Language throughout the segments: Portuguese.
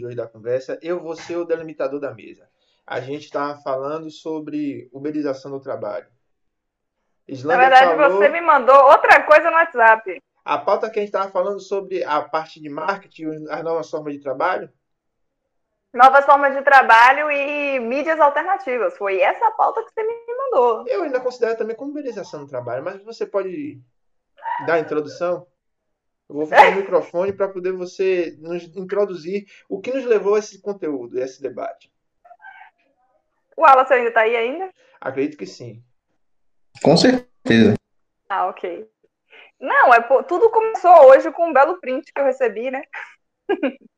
de hoje da conversa. Eu vou ser o delimitador da mesa. A gente estava falando sobre uberização do trabalho. Islândia Na verdade, falou... você me mandou outra coisa no WhatsApp. A pauta que a gente estava falando sobre a parte de marketing, as novas formas de trabalho? Novas formas de trabalho e mídias alternativas. Foi essa a pauta que você me mandou. Eu ainda considero também como uberização do trabalho, mas você pode dar a introdução? Eu vou fechar o microfone para poder você nos introduzir o que nos levou a esse conteúdo, a esse debate. O Wallace ainda está aí ainda? Acredito que sim. Com certeza. Ah, ok. Não, é tudo começou hoje com um belo print que eu recebi, né?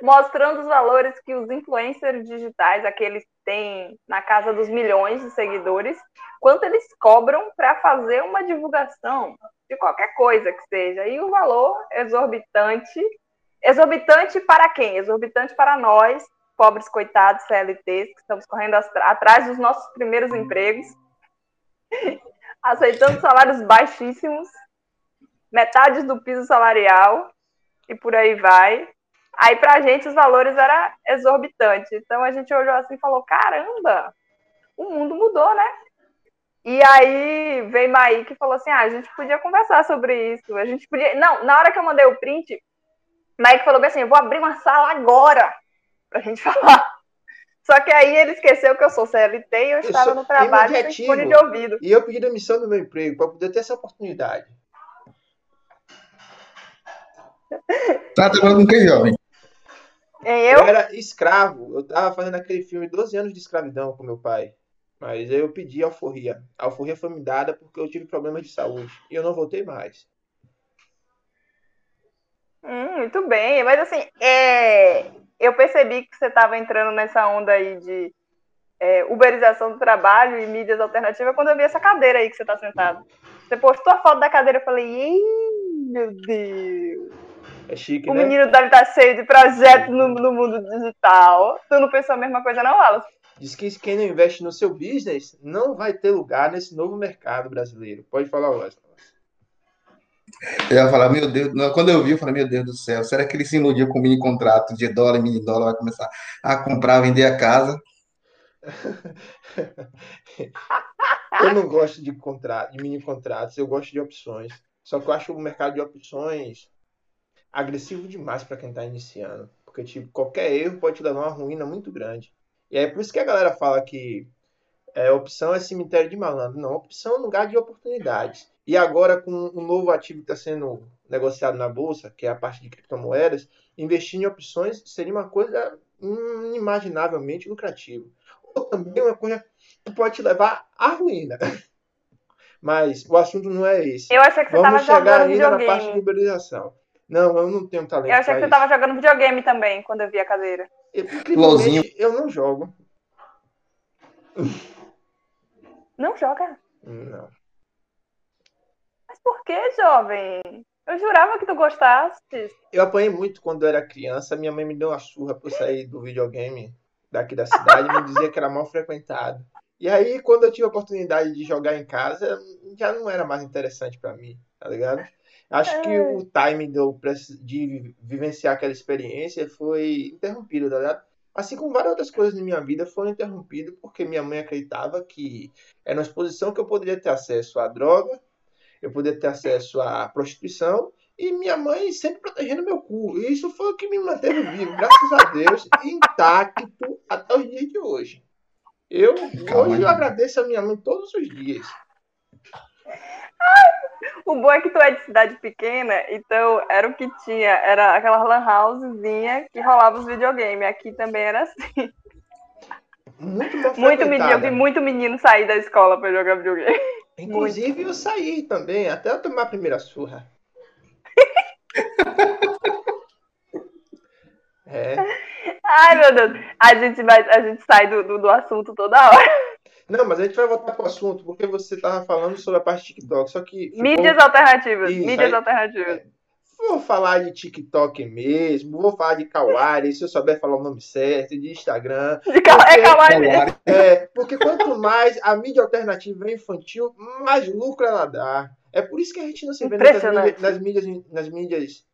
Mostrando os valores que os influencers digitais, aqueles que têm na casa dos milhões de seguidores, quanto eles cobram para fazer uma divulgação de qualquer coisa que seja. E o valor exorbitante. Exorbitante para quem? Exorbitante para nós, pobres coitados CLTs, que estamos correndo atrás dos nossos primeiros empregos, aceitando salários baixíssimos, metade do piso salarial e por aí vai. Aí pra gente os valores eram exorbitantes. Então a gente olhou assim e falou: caramba, o mundo mudou, né? E aí veio Maí que falou assim: ah, a gente podia conversar sobre isso. A gente podia. Não, na hora que eu mandei o print, Maí falou assim: eu vou abrir uma sala agora pra gente falar. Só que aí ele esqueceu que eu sou CLT e eu, eu estava no trabalho sem fone de ouvido. E eu pedi demissão do meu emprego para poder ter essa oportunidade. Tá trabalhando com quem, jovem? Eu? eu era escravo. Eu tava fazendo aquele filme 12 anos de escravidão com meu pai. Mas eu pedi alforria. A alforria foi me dada porque eu tive problemas de saúde. E eu não voltei mais. Hum, muito bem. Mas assim, é... eu percebi que você estava entrando nessa onda aí de é, uberização do trabalho e mídias alternativas quando eu vi essa cadeira aí que você está sentado. Você postou a foto da cadeira e eu falei, Ei, meu Deus. É chique, o né? menino deve estar cheio de projetos no, no mundo digital. Tu não pensou a mesma coisa, não, Wallace? Diz que quem não investe no seu business não vai ter lugar nesse novo mercado brasileiro. Pode falar, Wesley. Eu ia falar, meu Deus, quando eu vi, eu falei, meu Deus do céu, será que ele se iludiu com mini contrato de dólar, mini dólar, vai começar a comprar, vender a casa? eu não gosto de contrato, de mini contratos, eu gosto de opções. Só que eu acho o mercado de opções agressivo demais para quem está iniciando. Porque, tipo, qualquer erro pode levar a uma ruína muito grande. E é por isso que a galera fala que é, opção é cemitério de malandro. Não, opção é um lugar de oportunidades. E agora, com um novo ativo que está sendo negociado na bolsa, que é a parte de criptomoedas, investir em opções seria uma coisa inimaginavelmente lucrativa. Ou também uma coisa que pode te levar à ruína. Mas o assunto não é esse. Eu achei que você Vamos chegar ainda videogame. na parte de uberização. Não, eu não tenho talento. Eu achei que você estava jogando videogame também quando eu vi a cadeira. Incrivelmente, eu não jogo. Não joga? Não. Mas por que, jovem? Eu jurava que tu gostasse. Eu apanhei muito quando eu era criança. Minha mãe me deu uma surra por sair do videogame daqui da cidade e me dizia que era mal frequentado. E aí, quando eu tive a oportunidade de jogar em casa, já não era mais interessante para mim, tá ligado? Acho é. que o timing de vivenciar aquela experiência foi interrompido, tá ligado? Assim como várias outras coisas na minha vida foram interrompidas porque minha mãe acreditava que era uma exposição que eu poderia ter acesso à droga, eu poderia ter acesso à prostituição e minha mãe sempre protegendo meu cu. E isso foi o que me manteve vivo, graças a Deus, intacto até os dias de hoje. Eu Calma hoje eu agradeço a minha mãe todos os dias. O bom é que tu é de cidade pequena, então era o que tinha, era aquela lan housezinha que rolava os videogames. Aqui também era assim. Muito, muito menino, eu vi muito menino sair da escola para jogar videogame. Inclusive muito. eu saí também, até eu tomar a primeira surra. é. Ai, meu Deus. A gente, vai, a gente sai do, do, do assunto toda hora. Não, mas a gente vai voltar pro assunto, porque você estava falando sobre a parte de TikTok, só que... Ficou... Mídias alternativas, Isso, mídias aí, alternativas. É, vou falar de TikTok mesmo, vou falar de Kawaii, se eu souber falar o nome certo, de Instagram. De Ka porque, é Kawaii mesmo. É, porque quanto mais a mídia alternativa é infantil, mais lucro ela dá. É por isso que a gente não se vê nas mídias, nas mídias, nas mídias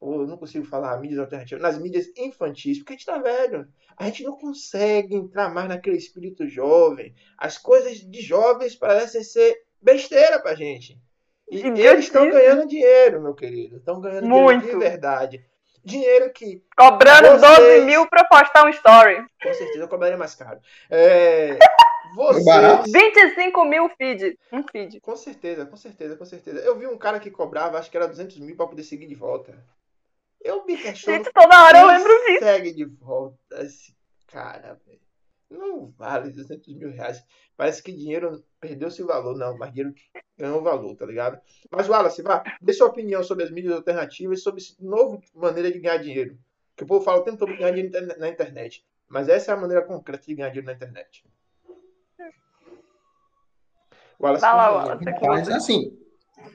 ou eu não consigo falar mídias alternativas, nas mídias infantis, porque a gente tá velho. A gente não consegue entrar mais naquele espírito jovem. As coisas de jovens parecem ser besteira pra gente. E eles estão ganhando dinheiro, meu querido. Estão ganhando Muito. dinheiro de verdade. Dinheiro que. Cobrando vocês... 12 mil pra postar um story. Com certeza eu cobraria mais caro. É. Vocês... 25 mil feed. Um feed. Com certeza, com certeza, com certeza. Eu vi um cara que cobrava, acho que era 200 mil pra poder seguir de volta. Eu me questiono. Gente, toda hora eu lembro disso. Segue de volta esse cara, velho. Não vale 200 mil reais. Parece que dinheiro perdeu seu valor. Não, mas dinheiro ganhou valor, tá ligado? Mas, Wallace, vá, dê sua opinião sobre as mídias alternativas e sobre essa nova maneira de ganhar dinheiro. Que o povo fala o tempo todo de ganhar dinheiro na internet. Mas essa é a maneira concreta de ganhar dinheiro na internet. Wallace, Vai lá, Wallace. Mas, assim,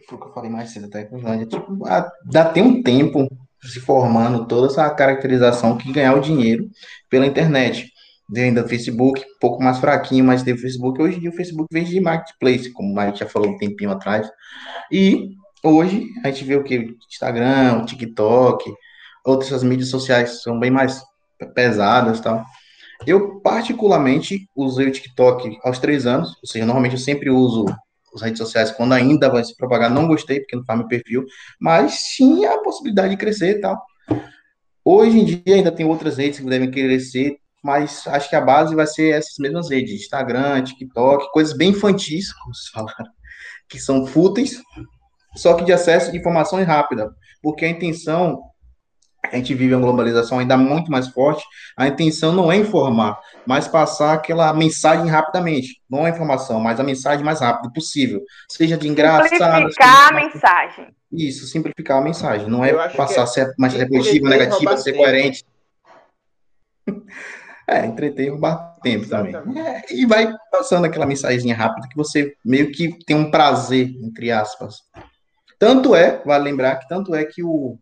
foi o que eu falei mais cedo até com o tipo, dá tem um tempo se formando toda essa caracterização que ganhar o dinheiro pela internet de ainda Facebook, um pouco mais fraquinho, mas teve Facebook. Hoje em dia o Facebook vende de marketplace, como a gente já falou um tempinho atrás. E hoje a gente vê o que? Instagram, TikTok, outras mídias sociais são bem mais pesadas tal. Eu, particularmente, usei o TikTok aos três anos, ou seja, normalmente eu sempre uso as redes sociais quando ainda vai se propagar. Não gostei, porque não faz meu perfil, mas tinha a possibilidade de crescer e tal. Hoje em dia ainda tem outras redes que devem crescer, mas acho que a base vai ser essas mesmas redes, Instagram, TikTok, coisas bem infantis, como se fala, que são fúteis, só que de acesso de informação rápida, porque a intenção, a gente vive uma globalização ainda muito mais forte, a intenção não é informar, mas passar aquela mensagem rapidamente, não a informação, mas a mensagem mais rápido possível, seja de engraçado... Simplificar a mensagem. Isso, simplificar a mensagem, não é passar é, ser mais repetitivo, negativa, ser coerente. É, entreter e roubar tempo também. É, e vai passando aquela mensagem rápida que você meio que tem um prazer, entre aspas. Tanto é, vale lembrar que tanto é que o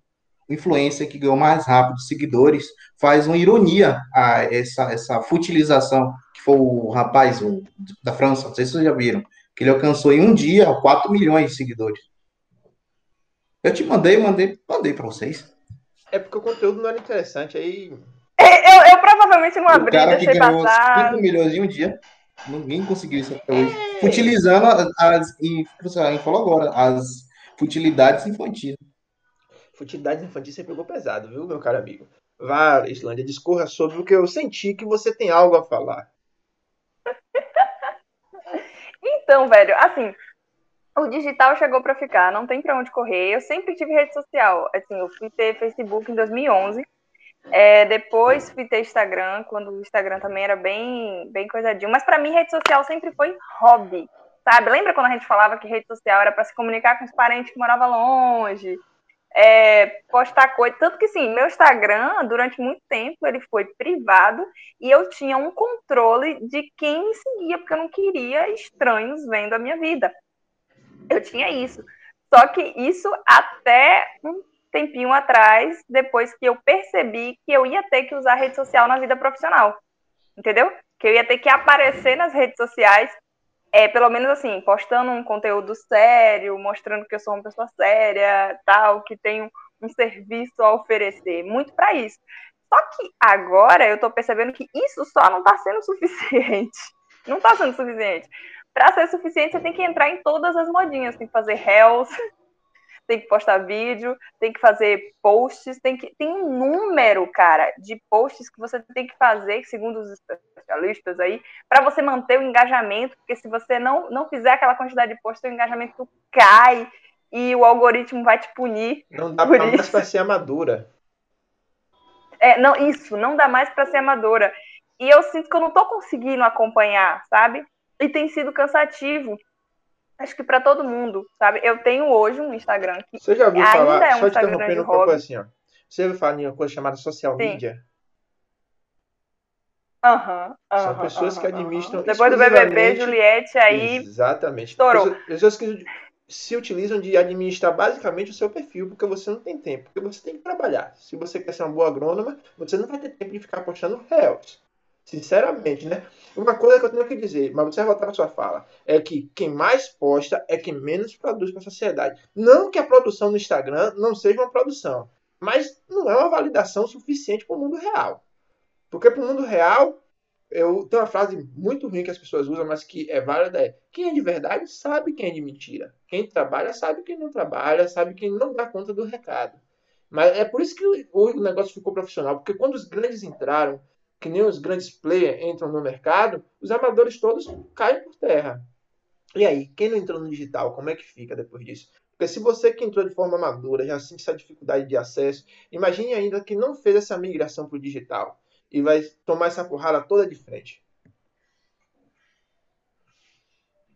influencer que ganhou mais rápido seguidores faz uma ironia a essa, essa futilização, que foi o rapaz o, da França, não sei se vocês já viram, que ele alcançou em um dia 4 milhões de seguidores. Eu te mandei, mandei, mandei para vocês. É porque o conteúdo não era interessante, aí é, eu, eu provavelmente não abri, o cara deixei que ganhou passar. 5 milhões em um dia. Ninguém conseguiu isso até hoje. É. Utilizando as, e você falou agora, as futilidades infantis. Futilidades infantis você pegou pesado, viu, meu caro amigo? Vá, Islândia, discorra sobre o que eu senti que você tem algo a falar. então, velho, assim, o digital chegou para ficar, não tem para onde correr. Eu sempre tive rede social. Assim, eu fui ter Facebook em 2011 é, depois fui ter Instagram, quando o Instagram também era bem, bem coisadinho. Mas para mim, rede social sempre foi hobby, sabe? Lembra quando a gente falava que rede social era para se comunicar com os parentes que moravam longe? É, postar coisa. Tanto que, sim, meu Instagram, durante muito tempo, ele foi privado e eu tinha um controle de quem me seguia, porque eu não queria estranhos vendo a minha vida. Eu tinha isso. Só que isso até um tempinho atrás, depois que eu percebi que eu ia ter que usar rede social na vida profissional. Entendeu? Que eu ia ter que aparecer nas redes sociais, é, pelo menos assim, postando um conteúdo sério, mostrando que eu sou uma pessoa séria, tal, que tenho um serviço a oferecer, muito para isso. Só que agora eu tô percebendo que isso só não tá sendo suficiente. Não tá sendo suficiente. Para ser suficiente, você tem que entrar em todas as modinhas, tem que fazer reels, tem que postar vídeo, tem que fazer posts, tem que tem um número, cara, de posts que você tem que fazer, segundo os especialistas aí, para você manter o engajamento, porque se você não não fizer aquela quantidade de posts, o engajamento cai e o algoritmo vai te punir. Não dá mais para ser amadora. É, não, isso, não dá mais para ser amadora. E eu sinto que eu não tô conseguindo acompanhar, sabe? E tem sido cansativo acho que para todo mundo, sabe? Eu tenho hoje um Instagram que Você já ouviu ainda falar, é um só Instagram te interrompendo um pouco assim, ó. Você ouviu falar em uma coisa chamada social Sim. media? Aham. Uhum, São pessoas uhum, que administram. Depois do BBB, Juliette aí. Exatamente. Estourou. Pessoas, pessoas que se utilizam de administrar basicamente o seu perfil, porque você não tem tempo, porque você tem que trabalhar. Se você quer ser uma boa agrônoma, você não vai ter tempo de ficar postando réus. Sinceramente, né? Uma coisa que eu tenho que dizer, mas você vai voltar para sua fala, é que quem mais posta é quem menos produz para a sociedade. Não que a produção no Instagram não seja uma produção, Mas não é uma validação suficiente para o mundo real. Porque para o mundo real, eu tenho uma frase muito ruim que as pessoas usam, mas que é válida, é quem é de verdade sabe quem é de mentira. Quem trabalha sabe quem não trabalha, sabe quem não dá conta do recado. Mas é por isso que o negócio ficou profissional, porque quando os grandes entraram, que nem os grandes players entram no mercado, os amadores todos caem por terra. E aí, quem não entrou no digital, como é que fica depois disso? Porque se você que entrou de forma madura já sente essa dificuldade de acesso, imagine ainda que não fez essa migração para o digital e vai tomar essa porrada toda de frente.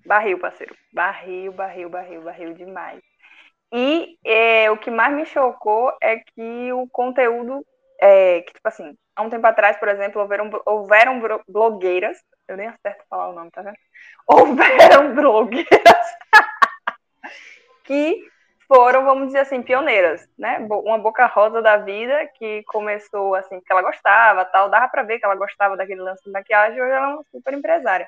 Barril, parceiro. Barril, barril, barril, barril demais. E é, o que mais me chocou é que o conteúdo, é, que tipo assim, há um tempo atrás, por exemplo, houveram, houveram blogueiras, eu nem acerto falar o nome, tá vendo? Houveram blogueiras que foram, vamos dizer assim, pioneiras, né? Uma boca rosa da vida que começou assim, que ela gostava, tal, dava para ver que ela gostava daquele lance de maquiagem, hoje ela é uma super empresária.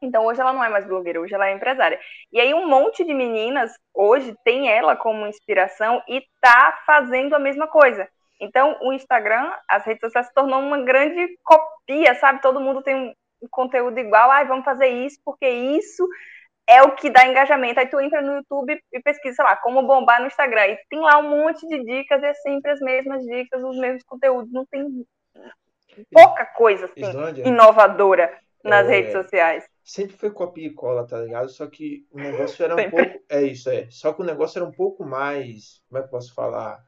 Então hoje ela não é mais blogueira, hoje ela é empresária. E aí um monte de meninas hoje tem ela como inspiração e tá fazendo a mesma coisa. Então o Instagram, as redes sociais se tornou uma grande copia, sabe? Todo mundo tem um conteúdo igual, ai, ah, vamos fazer isso porque isso é o que dá engajamento. Aí tu entra no YouTube e pesquisa, sei lá, como bombar no Instagram. E tem lá um monte de dicas, é sempre as mesmas dicas, os mesmos conteúdos. Não tem pouca coisa assim, inovadora nas é, redes sociais sempre foi copia e cola, tá ligado? Só que o negócio era um pouco. É isso, é. Só que o negócio era um pouco mais. Como é que eu posso falar?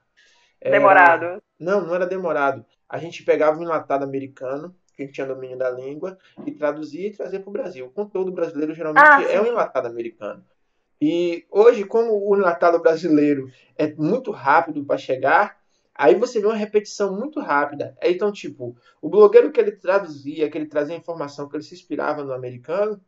Era... Demorado. Não, não era demorado. A gente pegava um enlatado americano, que a gente tinha domínio da língua, e traduzia e trazia para o Brasil. O conteúdo brasileiro geralmente ah, é um enlatado americano. E hoje, como o enlatado brasileiro é muito rápido para chegar, Aí você vê uma repetição muito rápida. Então, tipo, o blogueiro que ele traduzia, que ele trazia informação, que ele se inspirava no americano,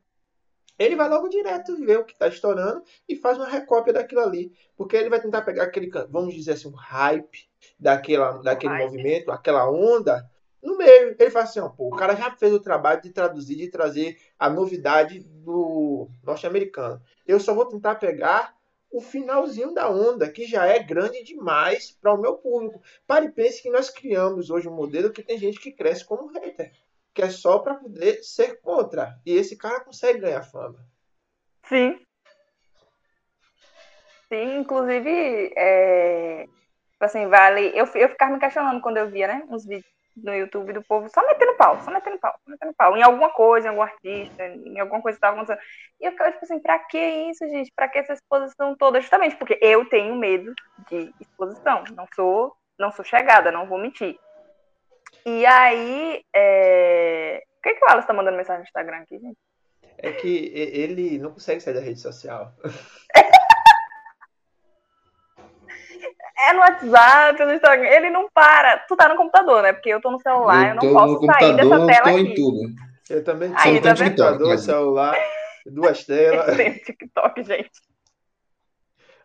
ele vai logo direto ver o que está estourando e faz uma recópia daquilo ali. Porque ele vai tentar pegar aquele, vamos dizer assim, um hype daquela, daquele hype. movimento, aquela onda, no meio. Ele fala assim, ó, pô, o cara já fez o trabalho de traduzir, de trazer a novidade do norte-americano. Eu só vou tentar pegar o finalzinho da onda, que já é grande demais para o meu público. Pare e pense que nós criamos hoje um modelo que tem gente que cresce como hater, que é só para poder ser contra. E esse cara consegue ganhar fama. Sim. Sim, inclusive, é... assim, vale. Eu, eu ficava me questionando quando eu via, né? Uns vídeos no YouTube do povo só metendo pau, só metendo pau, só metendo pau. Em alguma coisa, em algum artista, em alguma coisa que estava acontecendo. E eu ficava tipo assim, pra que isso, gente? Pra que essa exposição toda? Justamente porque eu tenho medo de exposição. Não sou, não sou chegada, não vou mentir. E aí, é... o que, que o Alice tá mandando mensagem no Instagram aqui, gente? É que ele não consegue sair da rede social. é no WhatsApp, no Instagram, ele não para. Tu tá no computador, né? Porque eu tô no celular, eu, eu não posso sair dessa tela tô aqui. Em tudo. Eu também tô no tá computador, celular, duas telas. Tem TikTok, gente.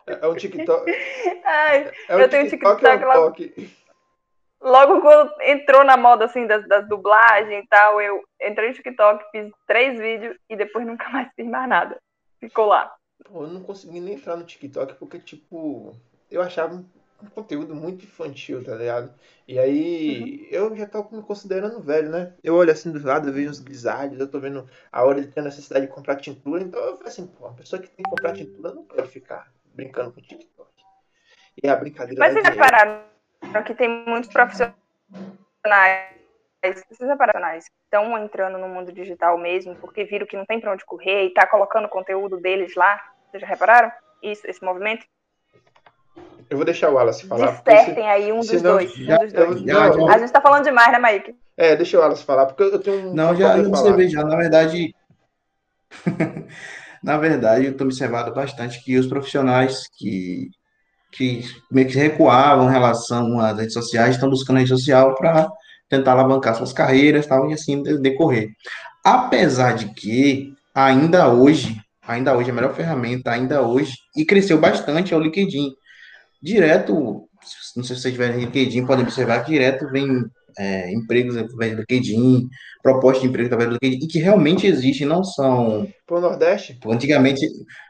É, é um TikTok. Ai, é um eu tenho TikTok, TikTok é um Logo quando entrou na moda assim das, das dublagens e tal, eu entrei no TikTok, fiz três vídeos e depois nunca mais fiz mais nada. Ficou lá. Eu não consegui nem entrar no TikTok porque, tipo, eu achava um conteúdo muito infantil, tá ligado? E aí, uhum. eu já tô me considerando velho, né? Eu olho assim do lado, eu vejo uns guisados, eu tô vendo a hora de ter necessidade de comprar tintura, então eu falo assim, pô, a pessoa que tem que comprar tintura não pode ficar brincando com o TikTok. E a brincadeira. Mas vocês repararam que tem muitos profissionais, esses profissionais que estão entrando no mundo digital mesmo, porque viram que não tem pra onde correr e tá colocando o conteúdo deles lá? Vocês já repararam? Isso, esse movimento? Eu vou deixar o Wallace falar. Despertem aí um dos senão, dois. Já, um dos dois. Já, já, a gente tá falando demais, né, Mike? É, deixa o Wallace falar, porque eu tenho um. Não, já observei já. Na verdade. na verdade, eu tô observando bastante que os profissionais que, que meio que recuavam em relação às redes sociais estão buscando a rede social para tentar alavancar suas carreiras tal, e assim decorrer. Apesar de que, ainda hoje, ainda hoje, a melhor ferramenta, ainda hoje, e cresceu bastante, é o LinkedIn direto, não sei se vocês tiverem LinkedIn, podem observar que direto vem é, empregos através do LinkedIn, propostas de emprego através do LinkedIn, e que realmente existem, não são. Pro Nordeste? Antigamente.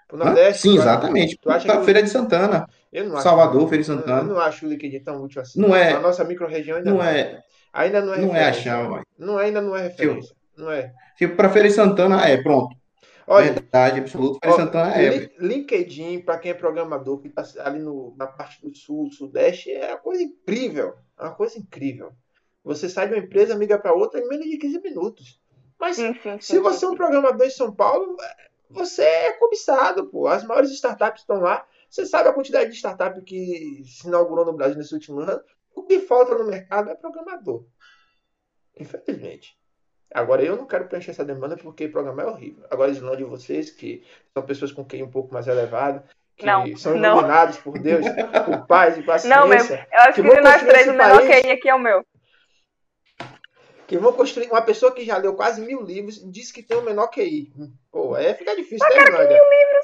Pro Nordeste? Sim, exatamente. Acha que... Feira de Santana. Eu não acho, Salvador, Feira Santana. Eu não acho o LinkedIn tão útil assim. Não é. A nossa micro-região ainda não, não é. Ainda não é Não é a chave, Não, ainda não é referência. Não é. Tipo, para Feira Santana é, pronto. Olha, Verdade absoluta. Feira Ó, Santana é. Lin- LinkedIn, para quem é programador, que está ali no, na parte do sul, sudeste, é uma coisa incrível. É uma coisa incrível. Você sai de uma empresa, migra para outra em menos de 15 minutos. Mas Sim, sim, sim, se você sim, é um programador em São Paulo, você é cobiçado, pô. As maiores startups estão lá. Você sabe a quantidade de startup que se inaugurou no Brasil nesse último ano? O que falta no mercado é programador. Infelizmente. Agora, eu não quero preencher essa demanda porque programar é horrível. Agora, eles não de vocês, que são pessoas com QI um pouco mais elevado, que Não, são não. iluminados por Deus, por paz e paciência, Não, mesmo. Eu acho que que, de nós três, o menor. QI aqui é o meu. que vão construir. Uma pessoa que já leu quase mil livros diz que tem o menor QI. Pô, aí fica difícil, né, Islândia? Que mil livros?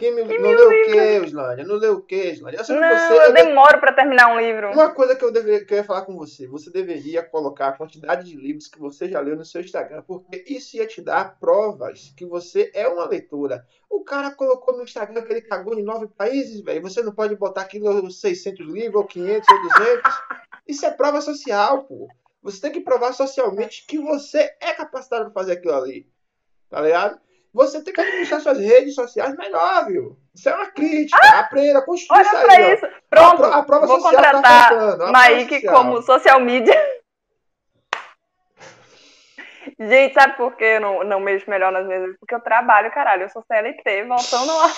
Que mil... Que não leu o quê, Islândia? Não leu o quê, Islândia? Eu Não, você. eu eu de- demoro pra terminar um livro. Uma coisa que eu, deveria, que eu ia falar com você, você deveria colocar a quantidade de livros que você já leu no seu Instagram, porque isso ia te dar provas que você é uma leitora. O cara colocou no Instagram que ele cagou em nove países, velho. Você não pode botar aquilo 600 livros, ou 500, ou 200. Isso é prova social, pô. Você tem que provar socialmente que você é capacitado para fazer aquilo ali. Tá ligado? Você tem que administrar suas redes sociais melhor, viu? Isso é uma crítica. Aprenda, construa Olha isso pra aí, ó. isso. Pronto, A pro- a prova vou social tá contratar prova Maíque social. como social media. Gente, sabe por que eu não, não mexo melhor nas mesas? Porque eu trabalho, caralho. Eu sou CLT, voltando lá.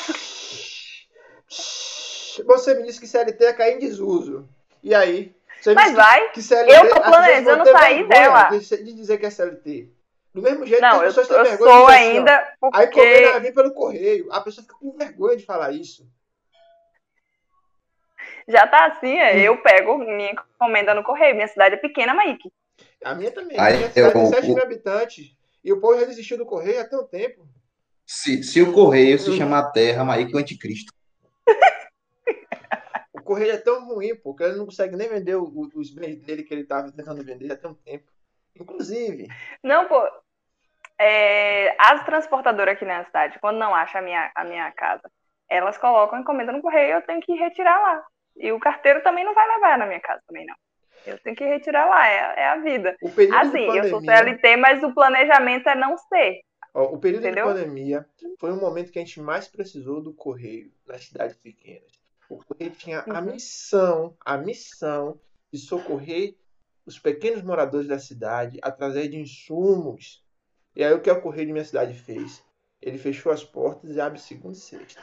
Você me disse que CLT ia cair em desuso. E aí? Mas vai. que CLT, Eu tô planejando sair dela. De, de dizer que é CLT. Do mesmo jeito que Não, as eu, pessoas têm eu vergonha de sou ó, ainda A encomenda vai porque. vir pelo correio. A pessoa fica com vergonha de falar isso. Já tá assim, é, Hum. eu pego minha encomenda no correio. Minha cidade é pequena, Maíque. A minha também. Aí, minha cidade tem eu- 7 o- mil habitantes. E o povo já desistiu do correio há tanto tempo. Se, se o correio se Hum. chamar Terra, Maíque é o anticristo. O correio é tão ruim, pô, que ele não consegue nem vender os bens dele que ele tava tentando vender há tanto tempo. Inclusive, Não, pô. É, as transportadoras aqui na cidade, quando não acha a minha, a minha casa, elas colocam encomenda no correio eu tenho que retirar lá. E o carteiro também não vai levar na minha casa também, não. Eu tenho que retirar lá, é, é a vida. Assim, de eu sou pandemia... CLT, mas o planejamento é não ser. Ó, o período Entendeu? de pandemia foi o momento que a gente mais precisou do correio nas cidades pequenas. O correio tinha a Uhum. missão, a missão de socorrer os pequenos moradores da cidade através de insumos. E aí o que o correio de minha cidade fez? Ele fechou as portas e abre segunda e sexta.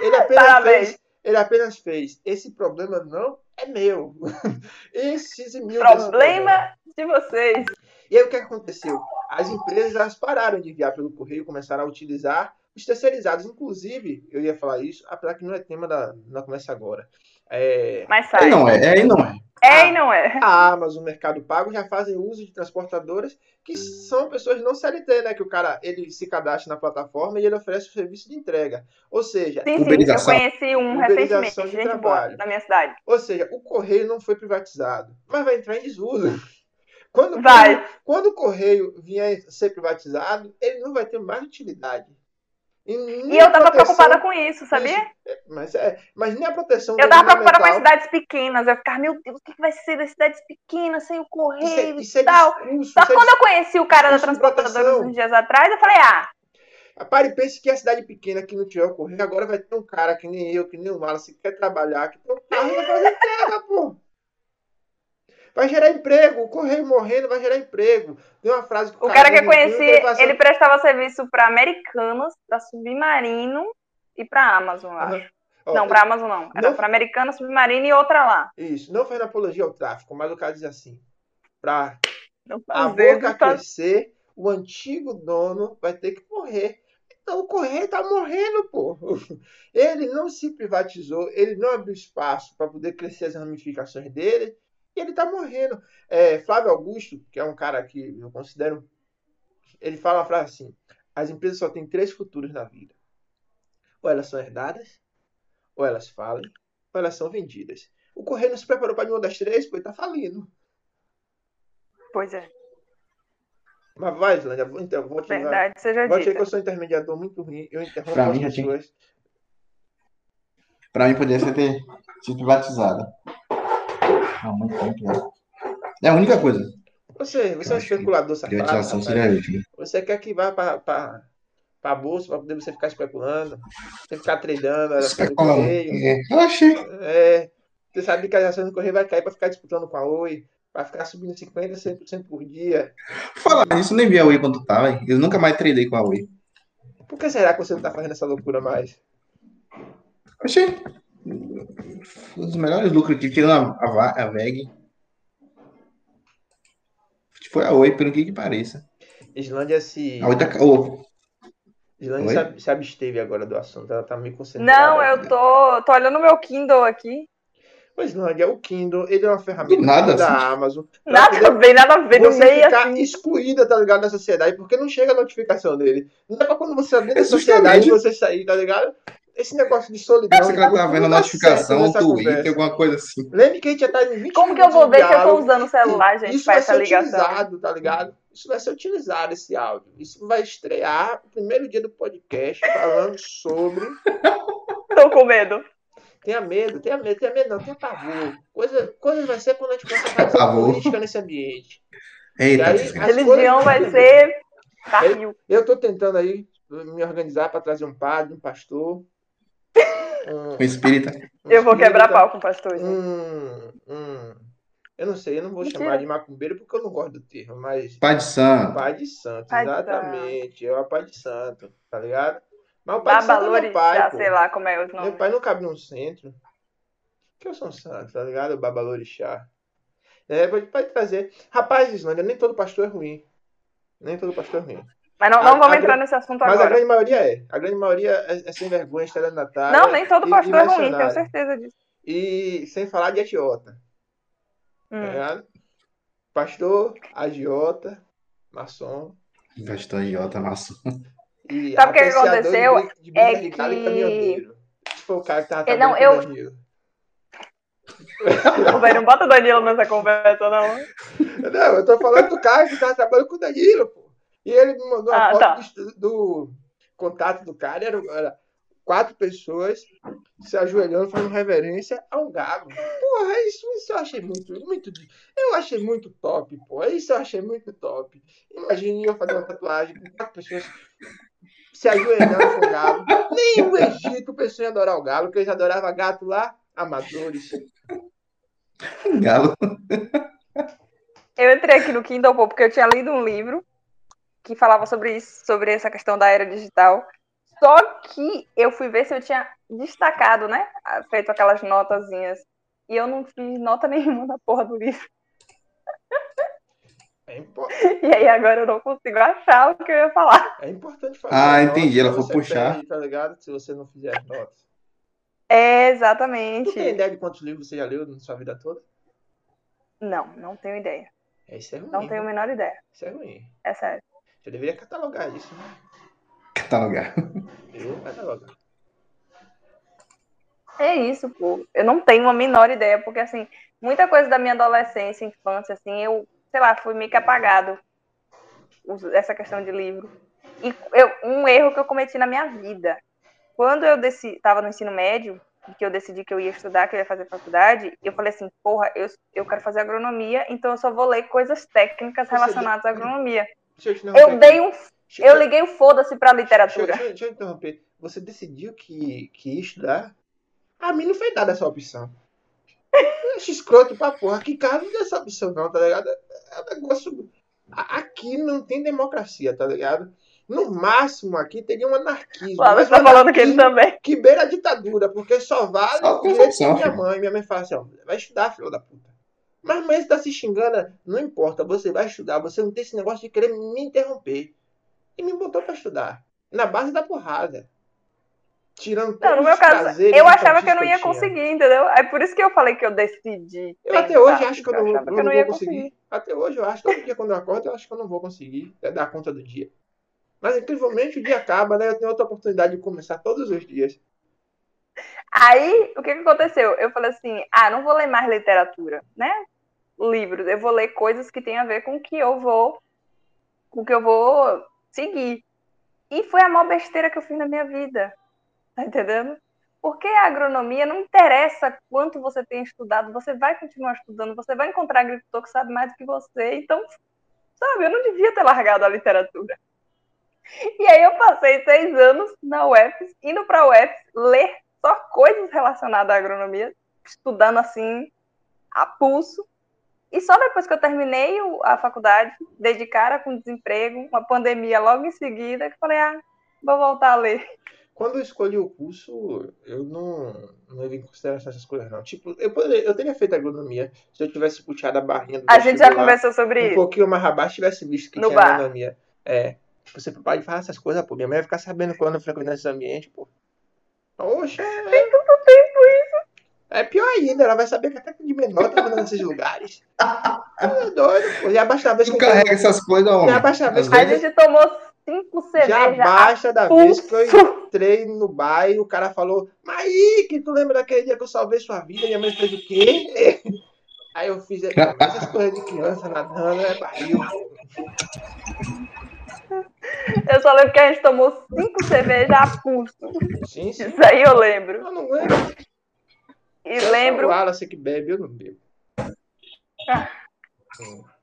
Ele apenas Parabéns. fez, ele apenas fez. Esse problema não é meu. Esses e mil Problema de vocês. e aí o que aconteceu? As empresas elas pararam de enviar pelo correio, começaram a utilizar os terceirizados. Inclusive, eu ia falar isso, apesar que não é tema da, da conversa agora. É, Mas sai. não é, aí não é. É e não é. a Amazon, o Mercado Pago já fazem uso de transportadoras que são pessoas não CLT, né? Que o cara ele se cadastra na plataforma e ele oferece o serviço de entrega. Ou seja, Sim, sim. Eu conheci um recentemente, de gente boa, trabalho. na minha cidade. ou seja, o correio não foi privatizado, mas vai entrar em desuso. Quando, Vai. quando o correio vier a ser privatizado, ele não vai ter mais utilidade. E, E eu tava preocupada com isso, sabia? Mas, é, mas nem a proteção Eu tava preocupada com as cidades pequenas. Eu ficava, meu Deus, o que vai ser das cidades pequenas sem o é, correio isso é e tal? discurso. Só que é quando eu conheci o cara da transportadora proteção. uns dias atrás, eu falei, ah, Pare pense que a cidade pequena que não tiver o correio, agora vai ter um cara que nem eu, que nem o Wallace, que quer trabalhar, que tem um carro e vai fazer entrega, pô. Vai gerar emprego. O correio morrendo vai gerar emprego. Tem uma frase que o cara que eu conheci, ele ele prestava serviço pra Americanas, pra Submarino e pra Amazon, eu acho. Ó, Não, pra Amazon não. Era pra Americanas, Submarino e outra lá. Isso, não faz apologia ao tráfico, mas o cara diz assim: Não a boca faz- crescer, o antigo dono vai ter que morrer. Então o correio tá morrendo, pô. Ele não se privatizou, ele não abriu espaço para poder crescer as ramificações dele, e ele tá morrendo. É, Flávio Augusto, que é um cara que eu considero, ele fala uma frase assim: as empresas só têm três futuros na vida. Ou elas são herdadas, ou elas falem, ou elas são vendidas. O correio não se preparou para nenhuma das três, ele tá falindo. Pois é, Mas vai, Islândia, vou, então, vou te verdade seja Volte aí que dita. eu sou um intermediador muito ruim. Eu interrompo Pra as mim tinha- pessoas. Pra mim poderia ser ter sido privatizada. Muito já. É a única coisa. Você, você é um especulador safado. Privatização seria útil. Você quer que vá para pra, pra bolsa para poder você ficar especulando, você ficar tradando a ação do Especulando. É, eu achei. É, você sabe que a ação do correio vai cair para ficar disputando com a Oi, vai ficar subindo 50%, 100% por dia. Falar nisso, nem vi a Wii quando tava. hein? Eu nunca mais tradei com a Wii. Por que será que você não tá fazendo essa loucura mais? Achei. Um dos melhores lucros que tirando a, a, a VEG. Foi a Oi, pelo que que pareça. Islândia se. A Oi tá. ô, Islândia Oi? se ab- se absteve agora do assunto, ela tá meio concentrada. Não, eu tô, tô olhando meu Kindle aqui. O Islândia, o Kindle, ele é uma ferramenta nada, da assim. Amazon. Nada poder a ver, nada a ver. No você meio ficar assim. excluída, tá ligado, da sociedade, porque não chega a notificação dele. Não é pra quando você abrir da É sociedade justamente. você sair, tá ligado? Esse negócio de solidão. Parece que ela tá vendo a notificação nessa Twitter, conversa. alguma coisa assim. Lembre que a gente já tá em 20 Como que eu vou ver se eu tô diálogo. usando o celular, gente, Isso pra vai essa ser ligação? utilizado, tá ligado? Isso vai ser utilizado, esse áudio. Isso vai estrear no primeiro dia do podcast falando sobre. Tô com medo. Tenha medo, tenha medo, tenha medo, não, tenha pavor. Coisa, coisa vai ser quando a gente começa a fazer política nesse ambiente. Eita, aí, Religião coisas- vai ser barril. Eu tô tentando aí me organizar para trazer um padre, um pastor. Um, com espírita. um Eu vou quebrar pau com o pastor, gente. Um, um, eu não sei, eu não vou Mentira. chamar de macumbeiro porque eu não gosto do termo, mas Pai de santo. pai de santo, Pai de exatamente. É o pai de santo, tá ligado? Mas o pai de santo é meu pai, já pô. sei lá como é os Meu nomes. pai não cabe num centro. Que eu sou um santo, tá ligado? O babalorixá. É, pode, pode trazer. Rapaz, Islândia, nem todo pastor é ruim. Nem todo pastor é ruim. Mas não, A- não vamos a entrar nesse assunto Mas a agora. grande maioria é. A grande maioria é, é sem vergonha, estelionatária. Não, nem todo pastor e é ruim, tenho certeza disso. E sem falar de agiota, tá Hum. Pastor, agiota, maçom Pastor idiota, maçom. e Sabe o que de aconteceu? de É de e que-. Esse foi o cara que tava É, não, eu- com o Danilo. Ô, velho, não bota o Danilo nessa conversa, não. Não, eu tô falando do cara que tava trabalhando com o Danilo, pô. E ele me mandou uma Ah, foto tá. do, do contato do cara, era, era quatro pessoas se ajoelhando, fazendo reverência a um galo. Porra, isso, isso eu achei muito, muito. Eu achei muito top, pô. Isso eu achei muito top. Imagine eu fazer uma tatuagem com quatro pessoas se ajoelhando com o galo. Nem o Egito pensou em adorar o galo, porque eles adoravam gato lá, amadores. Galo. Eu entrei aqui no Kindle pô, porque eu tinha lido um livro que falava sobre isso, sobre essa questão da era digital. Só que eu fui ver se eu tinha destacado, né? Feito aquelas notazinhas. E eu não fiz nota nenhuma na porra do livro. É, E aí agora eu não consigo achar o que eu ia falar. é importante fazer. Ah, entendi, ela foi você puxar. perde, tá ligado? Se você não fizer as notas. É, Tu exatamente. tem ideia de quantos livros você já leu na sua vida toda? Não, não tenho ideia. É, Isso é ruim. Não tenho a né? menor ideia. Isso é ruim. É sério. Você deveria catalogar isso, né? Catalogar. Eu catalogar. É isso, pô. Eu não tenho a menor ideia, porque assim, muita coisa da minha adolescência, infância, assim, eu, sei lá, fui meio que apagado essa questão de livro. E eu, um erro que eu cometi na minha vida. Quando eu estava no ensino médio, e que eu decidi que eu ia estudar, que eu ia fazer faculdade, eu falei assim, porra, eu, eu quero fazer agronomia, então eu só vou ler coisas técnicas relacionadas à agronomia. Deixa eu te interromper. Eu dei um. Deixa- Eu liguei o foda-se pra literatura. deixa, deixa eu interromper. Você decidiu que, que ia estudar? A mim não foi dada essa opção. Eu acho escroto pra porra. Que cara não deu essa opção, não, tá ligado? É um negócio. Aqui não tem democracia, tá ligado? No máximo aqui teria um anarquismo. Mas você tá falando que ele também. que beira a ditadura, porque só vale Só o tem direito da minha mãe. Minha mãe fala assim, ó, vai estudar, filho da puta. Mas mãe, você tá se xingando, não importa, você vai estudar, você não tem esse negócio de querer me interromper. E me botou pra estudar. Na base da porrada. Tirando Não, no meu caso, eu achava que eu não ia conseguir, entendeu? É por isso que eu falei que eu decidi. Eu até hoje acho que eu porque não, eu que eu não ia vou conseguir. Até hoje eu acho, todo dia quando eu acordo, eu acho que eu não vou conseguir é, dar conta do dia. Mas incrivelmente o dia acaba, né? Eu tenho outra oportunidade de começar todos os dias. Aí, o que, que aconteceu? Eu falei assim, ah, não vou ler mais literatura, né? Livros, eu vou ler coisas que têm a ver com o que eu vou, com o que eu vou seguir. E foi a maior besteira que eu fiz na minha vida. Tá entendendo? Porque a agronomia não interessa quanto você tem estudado, você vai continuar estudando, você vai encontrar agricultor que sabe mais do que você. Então, sabe, eu não devia ter largado a literatura. E aí eu passei seis anos na UFS, indo para a UFS, ler só coisas relacionadas à agronomia, estudando assim, a pulso. E só depois que eu terminei a faculdade, dei de cara com desemprego, uma pandemia logo em seguida, que falei, ah, vou voltar a ler. Quando eu escolhi o curso, eu não, não levei em consideração essas coisas, não. Tipo, eu, poderia, eu teria feito agronomia se eu tivesse puxado a barrinha do A gente já conversou sobre um isso. Um pouquinho mais abaixo tivesse visto que no tinha bar. agronomia. É. Você pode falar essas coisas, pô. Minha mãe vai ficar sabendo quando eu frequento esse ambiente, pô. Oxa, é, Tem tanto tempo isso. é pior ainda, ela vai saber que até de menor tá nesses lugares. É doido, pô. Já basta a vez Tu que carrega essas coisas, homem. Já basta a vez que A gente tomou cinco cervejas. Já basta da pulso. vez que eu entrei no bar e o cara falou, Maíque, tu lembra daquele dia que eu salvei sua vida? Minha mãe fez o quê? Aí eu fiz essas coisas de criança nadando, é barril. Eu só lembro que a gente tomou cinco cervejas a pulso. Sim, sim. Isso aí eu lembro. Eu não lembro. E lembro, O Wallace que bebe, eu não bebo. Hum.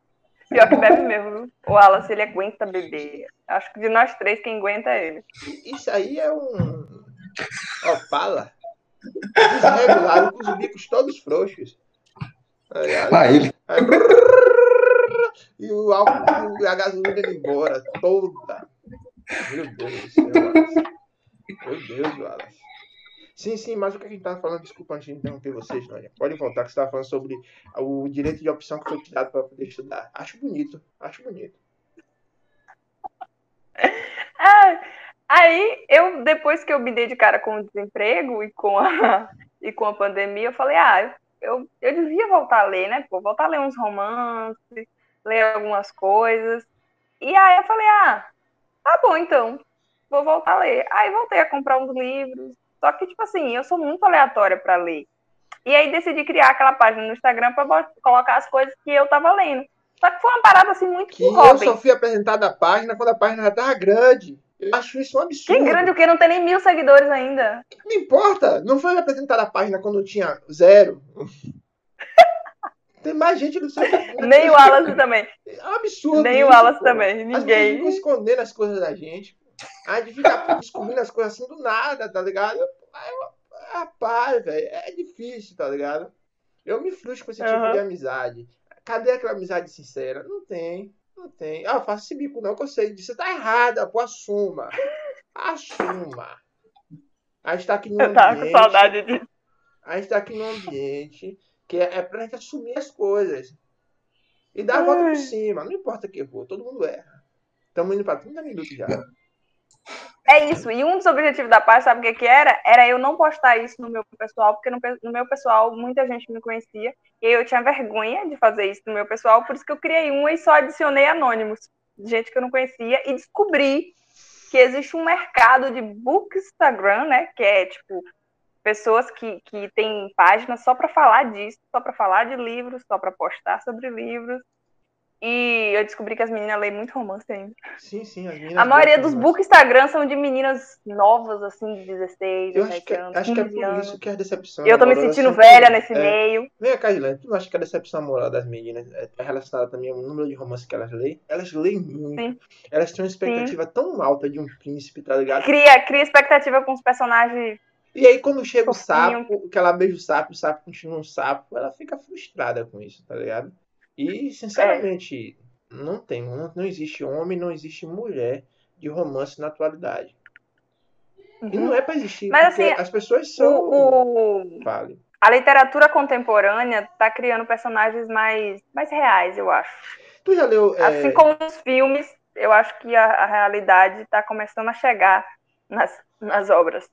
pior que bebe mesmo, viu? O Wallace, ele aguenta beber. Acho que de nós três, quem aguenta é ele. Isso aí é um. Opala. Desregulado, com os bicos todos frouxos. Ligado? Ah, ele. Aí, e o álcool e a gasolina indo embora, toda. Meu Deus do céu, Wallace. Meu Deus, Wallace. Sim, sim, mas o que a gente tava falando? Desculpa antes de interromper vocês, Nônia. Pode voltar, que você tava falando sobre o direito de opção que foi tirado para poder estudar. Acho bonito, acho bonito. Ah, aí, eu, depois que eu me dei de cara com o desemprego e com a, e com a pandemia, eu falei, ah, eu, eu devia voltar a ler, né? Pô, voltar a ler uns romances, ler algumas coisas. E aí eu falei, ah, tá bom então, vou voltar a ler. Aí voltei a comprar uns livros. Só que, tipo assim, eu sou muito aleatória para ler. E aí decidi criar aquela página no Instagram para colocar as coisas que eu tava lendo. Só que foi uma parada assim muito Que eu só fui apresentado a página quando a página já tava grande. Eu acho isso um absurdo. Que grande o que? Não tem nem mil seguidores ainda. Não importa. Não foi apresentada a página quando tinha zero. Tem mais gente no seu. Nem o Wallace também. É um absurdo. Nem o Wallace pô. também. Ninguém. ficam escondendo as coisas da gente. A gente fica descobrindo as coisas assim do nada, tá ligado? Rapaz, velho, é difícil, tá ligado? Eu me frustro com esse tipo Aham. de amizade. Cadê aquela amizade sincera? Não tem, não tem. Ah, faça esse bico não, que eu sei. Você tá errada, pô, assuma. Assuma. A gente tá aqui no Eu tava com ambiente. saudade disso. A gente tá aqui num ambiente que é, é pra gente assumir as coisas. E dar a volta por Ai. cima. Não importa que for, todo mundo erra. Estamos indo pra 30 minutos já. É isso. E um dos objetivos da página, sabe o que, que era? Era eu não postar isso no meu pessoal, porque no, no meu pessoal muita gente me conhecia. E aí eu tinha vergonha de fazer isso no meu pessoal, por isso que eu criei uma e só adicionei anônimos. Gente que eu não conhecia. E descobri que existe um mercado de book Instagram, né? Que é tipo pessoas que, que têm páginas só para falar disso, só para falar de livros, só para postar sobre livros. E eu descobri que as meninas leem muito romance ainda. Sim, sim, as meninas. A maioria dos book Instagram são de meninas novas, assim, de 16, Eu acho 17 que, anos, acho que é 15 por anos. isso que a decepção. Eu tô me sentindo velha nesse é. meio. Vem cá, Gilene, tu não acha que a decepção moral das meninas é relacionada também ao número de romances que elas leem? Elas leem muito. Sim. Elas têm uma expectativa tão alta de um príncipe, tá ligado? Cria, cria expectativa com os personagens. E aí, quando chega o sapo, que ela beija o sapo, o sapo continua um sapo, ela fica frustrada com isso, tá ligado? E, sinceramente, não tem, não, não existe homem, não existe mulher de romance na atualidade. E não é pra existir, Mas, porque assim, as pessoas são. O, o- Fale. a literatura contemporânea tá criando personagens mais, mais reais, eu acho. Tu já leu. é, Assim como os filmes, eu acho que a, a realidade tá começando a chegar nas, nas obras.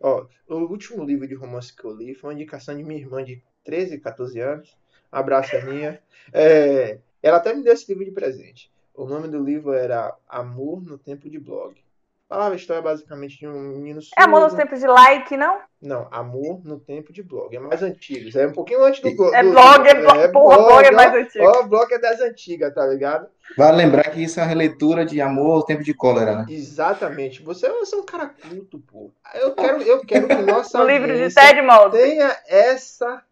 Ó, o último livro de romance que eu li foi uma indicação de minha irmã de 13, 14 anos. Abraço, Aninha. É, ela até me deu esse livro de presente. O nome do livro era Amor no Tempo de Blog. Falava a história basicamente de um menino surdo. É Amor nos Tempos de Like, não? Não, Amor no Tempo de Blog. É mais antigo. É um pouquinho antes do blog. É blog, é, blog, é porra, blog, blog é mais antigo. Ó, o blog é das antigas, tá ligado? Vale lembrar que isso é uma releitura de Amor no Tempo de Cólera, né? Exatamente. Você, você é um cara culto, pô. Eu quero, eu quero que nossa O livro de Ted Mosley. tenha essa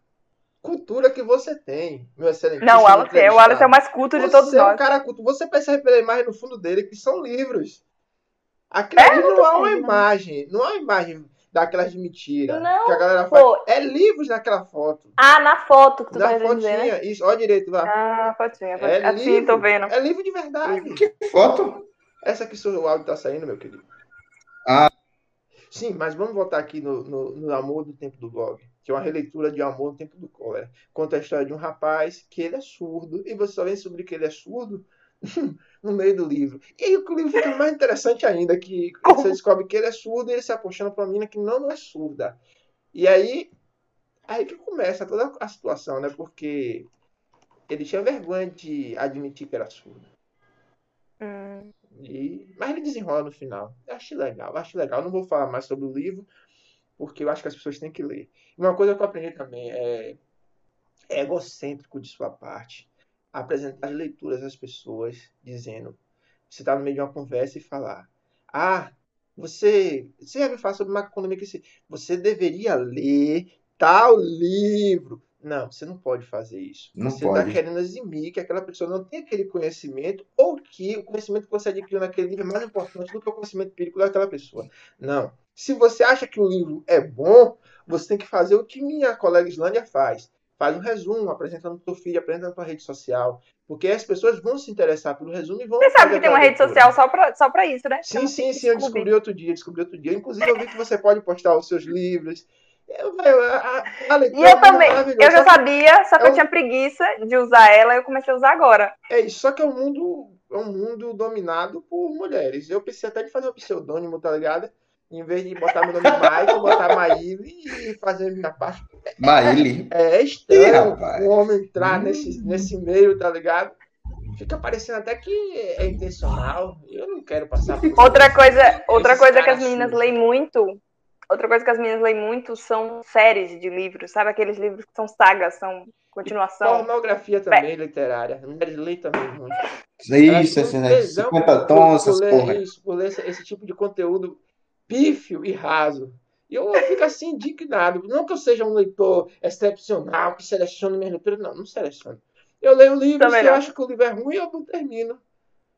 cultura que você tem, meu excelente. Não, o Wallace é, o Wallace é o mais culto de todos nós. Você é um cara culto. Você percebe pela imagem no fundo dele que são livros. Aquilo é, não é uma imagem, não é uma imagem daquelas de mentira. Não, que a galera pô. faz. É livros naquela foto. Ah, na foto que tu Na tá fotinha, né? isso, ó direito, vai. Ah, fotinha, É. Assim, livro. tô vendo. É livro de verdade. Que foto? Essa aqui o áudio tá saindo, meu querido. Ah. Sim, mas vamos voltar aqui no, no, no Amor do Tempo do Blog, que é uma releitura de Amor do Tempo do Cólera. Conta a história de um rapaz que ele é surdo, e você só vem descobrir que ele é surdo no meio do livro. E aí o livro fica mais interessante ainda, que Como? você descobre que ele é surdo e ele se apaixona por uma menina que não, não é surda. E aí, aí que começa toda a situação, né? Porque ele tinha vergonha de admitir que era surdo. Hum. E... Mas ele desenrola no final. Eu acho legal, eu acho legal. Eu não vou falar mais sobre o livro, porque eu acho que as pessoas têm que ler. E uma coisa que eu aprendi também é, é egocêntrico de sua parte apresentar as leituras às pessoas, dizendo: você está no meio de uma conversa e falar, ah, você, você já me falar sobre macroeconomia que você deveria ler tal livro. Não, você não pode fazer isso. Não você está querendo eximir que aquela pessoa não tem aquele conhecimento ou que o conhecimento que você adquiriu naquele livro é mais importante do que o conhecimento empírico daquela pessoa. Não. Se você acha que o livro é bom, você tem que fazer o que minha colega Islândia faz. Faz um resumo, apresentando para o filho, apresentando para a rede social. Porque as pessoas vão se interessar pelo resumo e vão. Você sabe que tem uma rede social só pra, só pra isso, né? Sim, Eu sim, sim, eu descobri. outro dia, descobri outro dia. Inclusive, eu vi que você pode postar os seus livros. Eu, eu, a, a, E leitura é eu também. Eu já sabia, só que é eu um- tinha preguiça de usar ela e eu comecei a usar agora. É isso, só que é um mundo, é um mundo dominado por mulheres. Eu pensei até de fazer um pseudônimo, tá ligado? Em vez de botar meu nome Mike, botar Maíli e fazer minha parte. Maíli. É Ih, estranho um homem entrar Hum. nesse, nesse meio, tá ligado? Fica parecendo até que é intencional. Eu não quero passar por Outra coisa, outra coisa que as meninas surdos. leem muito, outra coisa que as meninas leem muito são séries de livros, sabe aqueles livros que são sagas, são continuação. Pornografia também literária. Mulheres leem também muito. Isso, assim, né? tesão 50 por- tons, essas ler porra. Isso, por ler esse, esse tipo de conteúdo pífio e raso. E eu fico assim indignado. Não que eu seja um leitor excepcional, que selecione minhas leituras. Não, não seleciono. Eu leio o livro, Também se eu não. acho que o livro é ruim, eu não termino.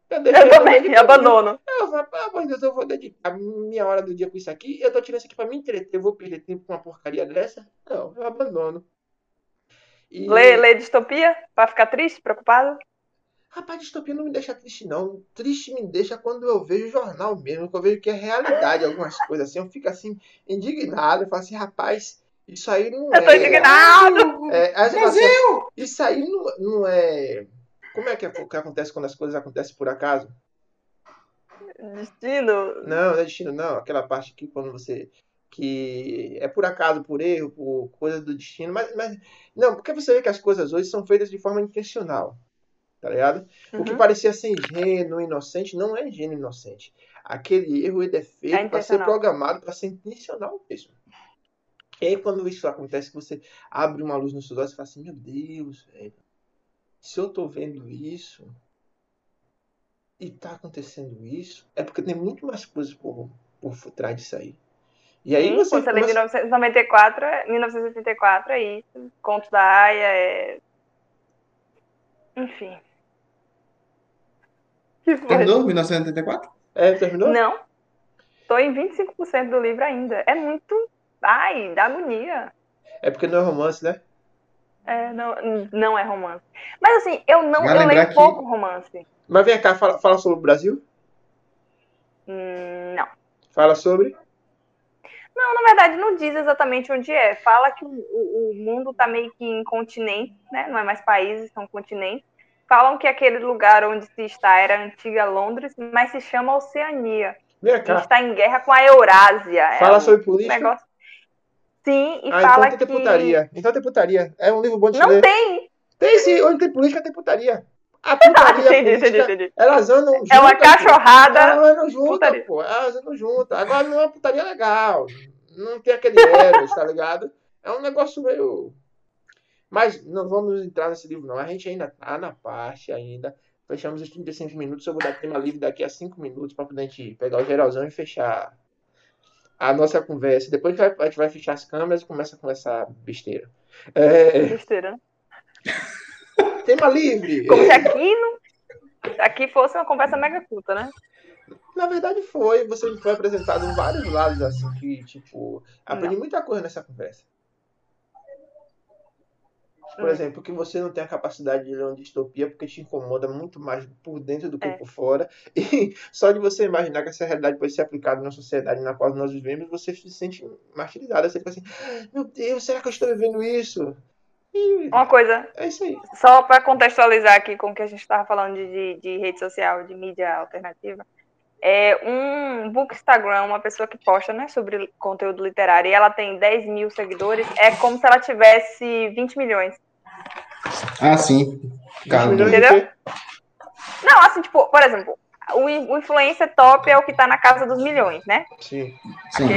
Eu, Eu também, abandono. Eu falo, pelo amor de Deus, eu vou dedicar minha hora do dia com isso aqui. Eu tô tirando isso aqui pra me entreter. Eu vou perder tempo com uma porcaria dessa? Não, eu abandono. E... Lê, lê distopia pra ficar triste, preocupado? Rapaz, distopia não me deixa triste, não. Triste me deixa quando eu vejo jornal mesmo, quando eu vejo que é realidade algumas coisas assim. Eu fico assim, indignado. Eu falo assim, rapaz, isso aí não é. Eu tô indignado! É, você fala assim, isso aí não, não é. Como é que, é que acontece quando as coisas acontecem por acaso? Destino. Não, não é destino, não. Aquela parte que quando você. Que é por acaso, por erro, por coisa do destino. Mas, mas. Não, porque você vê que as coisas hoje são feitas de forma intencional. Tá ligado? O que Uhum. parecia ser ingênuo, inocente, não é ingênuo inocente. Aquele erro ele é feito É para ser programado para ser intencional mesmo. E aí, quando isso acontece, que você abre uma luz nos seus olhos e fala assim: Meu Deus, velho, se eu tô vendo isso e tá acontecendo isso, é porque tem muito mais coisas por, por trás disso aí. E aí você. você lê começa- 1994, é- 1984 é isso. Contos da Aya é. Enfim. Que foi? Terminou 1984? É, terminou? Não. Tô em 25% do livro ainda. É muito. Ai, dá agonia. É porque não é romance, né? É, não, não é romance. Mas assim, eu não Vai eu leio que- pouco romance. Mas vem cá, fala, fala sobre o Brasil? Hum, não. Fala sobre. Não, na verdade, não diz exatamente onde é. Fala que o, o- o mundo tá meio que em continentes, né? Não é mais países, são continentes. Falam que aquele lugar onde se está era a antiga Londres, mas se chama Oceania. Vem E cá. está em guerra com a Eurásia. Fala é um sobre política. negócio. Sim, e ah, fala então tem que. putaria. Então tem putaria. É um livro bom de Não ler. tem! Tem sim, onde tem política tem putaria. A putaria entendi, entendi, entendi. elas andam juntas. É uma cachorrada. Elas andam juntas, pô. Elas andam juntas. Agora não é uma putaria legal. Não tem aquele Eros, tá ligado? É um negócio meio. Mas não vamos entrar nesse livro, não. A gente ainda tá na parte ainda. Fechamos os 35 minutos. Eu vou dar tema livre daqui a 5 minutos para poder pegar o geralzão e fechar a nossa conversa. Depois a gente vai fechar as câmeras e começa a conversar besteira. É... Besteira, né? Tema livre. Como se aqui, não... aqui fosse uma conversa mega culta, né? Na verdade foi. Você me foi apresentado em vários lados, assim, que, tipo, aprendi não. muita coisa nessa conversa. Por hum. exemplo, que você não tem a capacidade de ler uma distopia porque te incomoda muito mais por dentro do que é. por fora. E só de você imaginar que essa realidade pode ser aplicada na sociedade na qual nós vivemos, você se sente martirizada. Você fica assim, meu Deus, será que eu estou vivendo isso? E Uma coisa. É isso aí. Só para contextualizar aqui com o que a gente estava falando de, de, de rede social, de mídia alternativa é um bookstagram, uma pessoa que posta né, sobre conteúdo literário, e ela tem 10 mil seguidores, é como se ela tivesse 20 milhões. Ah, sim. Entendeu? Não, assim, tipo, por exemplo, o, influencer top é o que tá na casa dos milhões, né? Sim. Sim.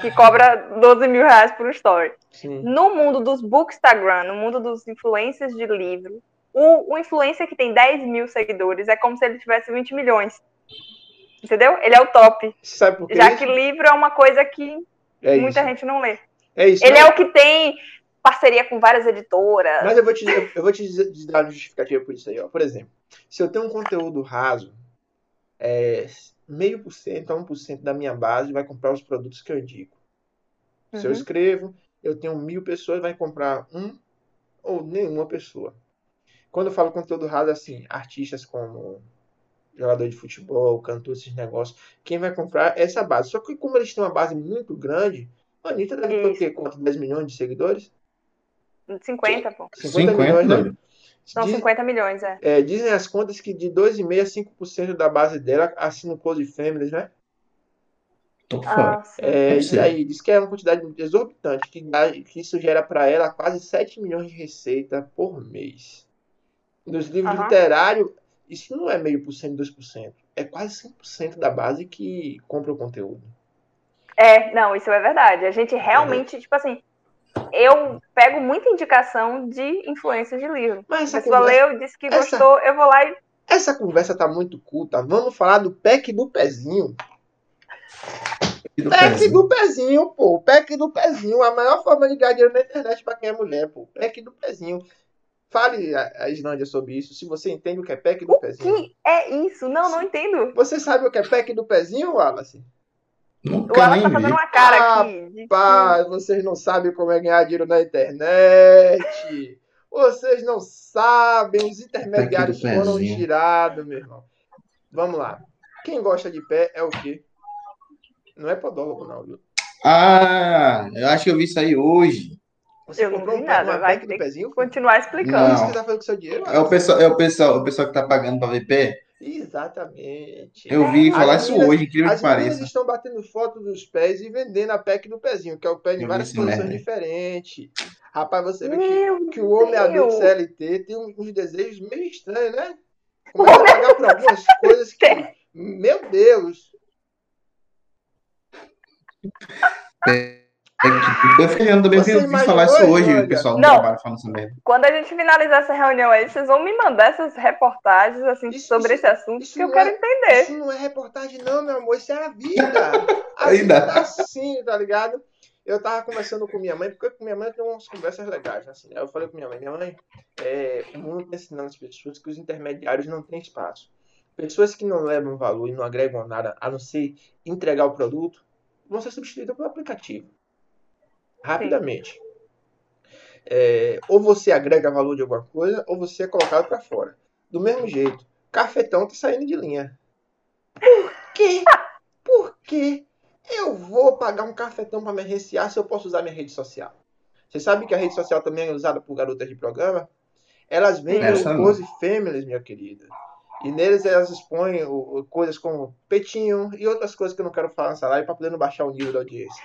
Que, cobra 12 mil reais por story. Sim. No mundo dos bookstagram, no mundo dos influencers de livro, o, o influencer que tem 10 mil seguidores é como se ele tivesse 20 milhões. Entendeu? Ele é o top. Sabe por quê? Já que livro é uma coisa que é muita gente não lê. É isso. Ele é o que tem parceria com várias editoras. Mas eu vou te, eu vou te dar uma justificativa por isso aí, ó. Por exemplo, se eu tenho um conteúdo raso, é, meio por cento a um por cento da minha base vai comprar os produtos que eu indico. Se uhum. eu escrevo, eu tenho mil pessoas, vai comprar um ou nenhuma pessoa. Quando eu falo conteúdo raso, assim, artistas como jogador de futebol, cantor, esses negócios, quem vai comprar é essa base. Só que como eles têm uma base muito grande, a Anitta deve ter o quê? Quanto? 10 milhões de seguidores? 50, pô. 50, 50 milhões, né? São Diz, 50 milhões, é. é. Dizem as contas que de 2,5% a 5% da base dela assina o Close Families, né? Ah, é, isso aí, diz que é uma quantidade exorbitante, que, que isso gera para ela quase 7 milhões de receita por mês. Nos livros uhum. literários, isso não é meio por cento, 2%. É quase 100% da base que compra o conteúdo. É, não, isso é verdade. A gente realmente, é. tipo assim, eu pego muita indicação de influência de livro. Mas essa a pessoa conversa, leu, disse que essa, gostou, eu vou lá e. Essa conversa tá muito culta. Vamos falar do pack do pezinho. Do pack pezinho. do pezinho, pô. Pack do pezinho. A maior forma de ganhar dinheiro na internet pra quem é mulher, pô. Pack do pezinho. Fale, a Islândia, sobre isso, se você entende o que é pack do o pezinho. Que é isso? Não, não entendo. Você sabe o que é pack do pezinho, Wallace? Nunca o Wallace tá fazendo uma cara aqui. Pá, vocês não sabem como é ganhar dinheiro na internet. vocês não sabem, os intermediários foram tirados, meu irmão. Vamos lá. Quem gosta de pé é o quê? Não é podólogo, não, viu? Ah, eu acho que eu vi isso aí hoje. Você eu comprou não vi um nada, vai ter pezinho? continuar explicando. Não. Isso que tá fazendo com seu dinheiro? É o pessoal, é o pessoal, o pessoal que tá pagando para ver pé. Exatamente. Eu vi é. falar isso hoje, incrível que pareça. As estão batendo foto dos pés e vendendo a pack do pezinho, que é o pé de várias posições diferentes. Rapaz, você vê que, que, o homem adulto CLT tem uns desejos meio estranhos, né? Começa a pagar por algumas coisas que. Meu Deus! Eu fiquei também eu fiz falar isso hoje, o pessoal no trabalho falando essa merda. Quando a gente finalizar essa reunião aí, vocês vão me mandar essas reportagens assim, isso, sobre isso, esse assunto que eu quero é, entender. Isso não é reportagem, não, meu amor, isso é a vida. A Ainda. vida assim, tá ligado? Eu tava conversando com minha mãe, porque com minha mãe tem umas conversas legais, assim. Né? Eu falei com minha mãe, minha mãe, é, o mundo tá ensinando as pessoas que os intermediários não têm espaço. Pessoas que não levam valor e não agregam nada, a não ser entregar o produto, vão ser substituídas por aplicativo rapidamente. É, ou você agrega valor de alguma coisa, ou você é colocado para fora. Do mesmo jeito, cafetão tá saindo de linha. Por quê? Por quê? Eu vou pagar um cafetão para me recear se eu posso usar minha rede social. Você sabe que a rede social também é usada por garotas de programa? Elas vendem pose fêmeas, minha querida. E neles elas expõem coisas como petinho e outras coisas que eu não quero falar nessa live para poder não baixar o nível da audiência.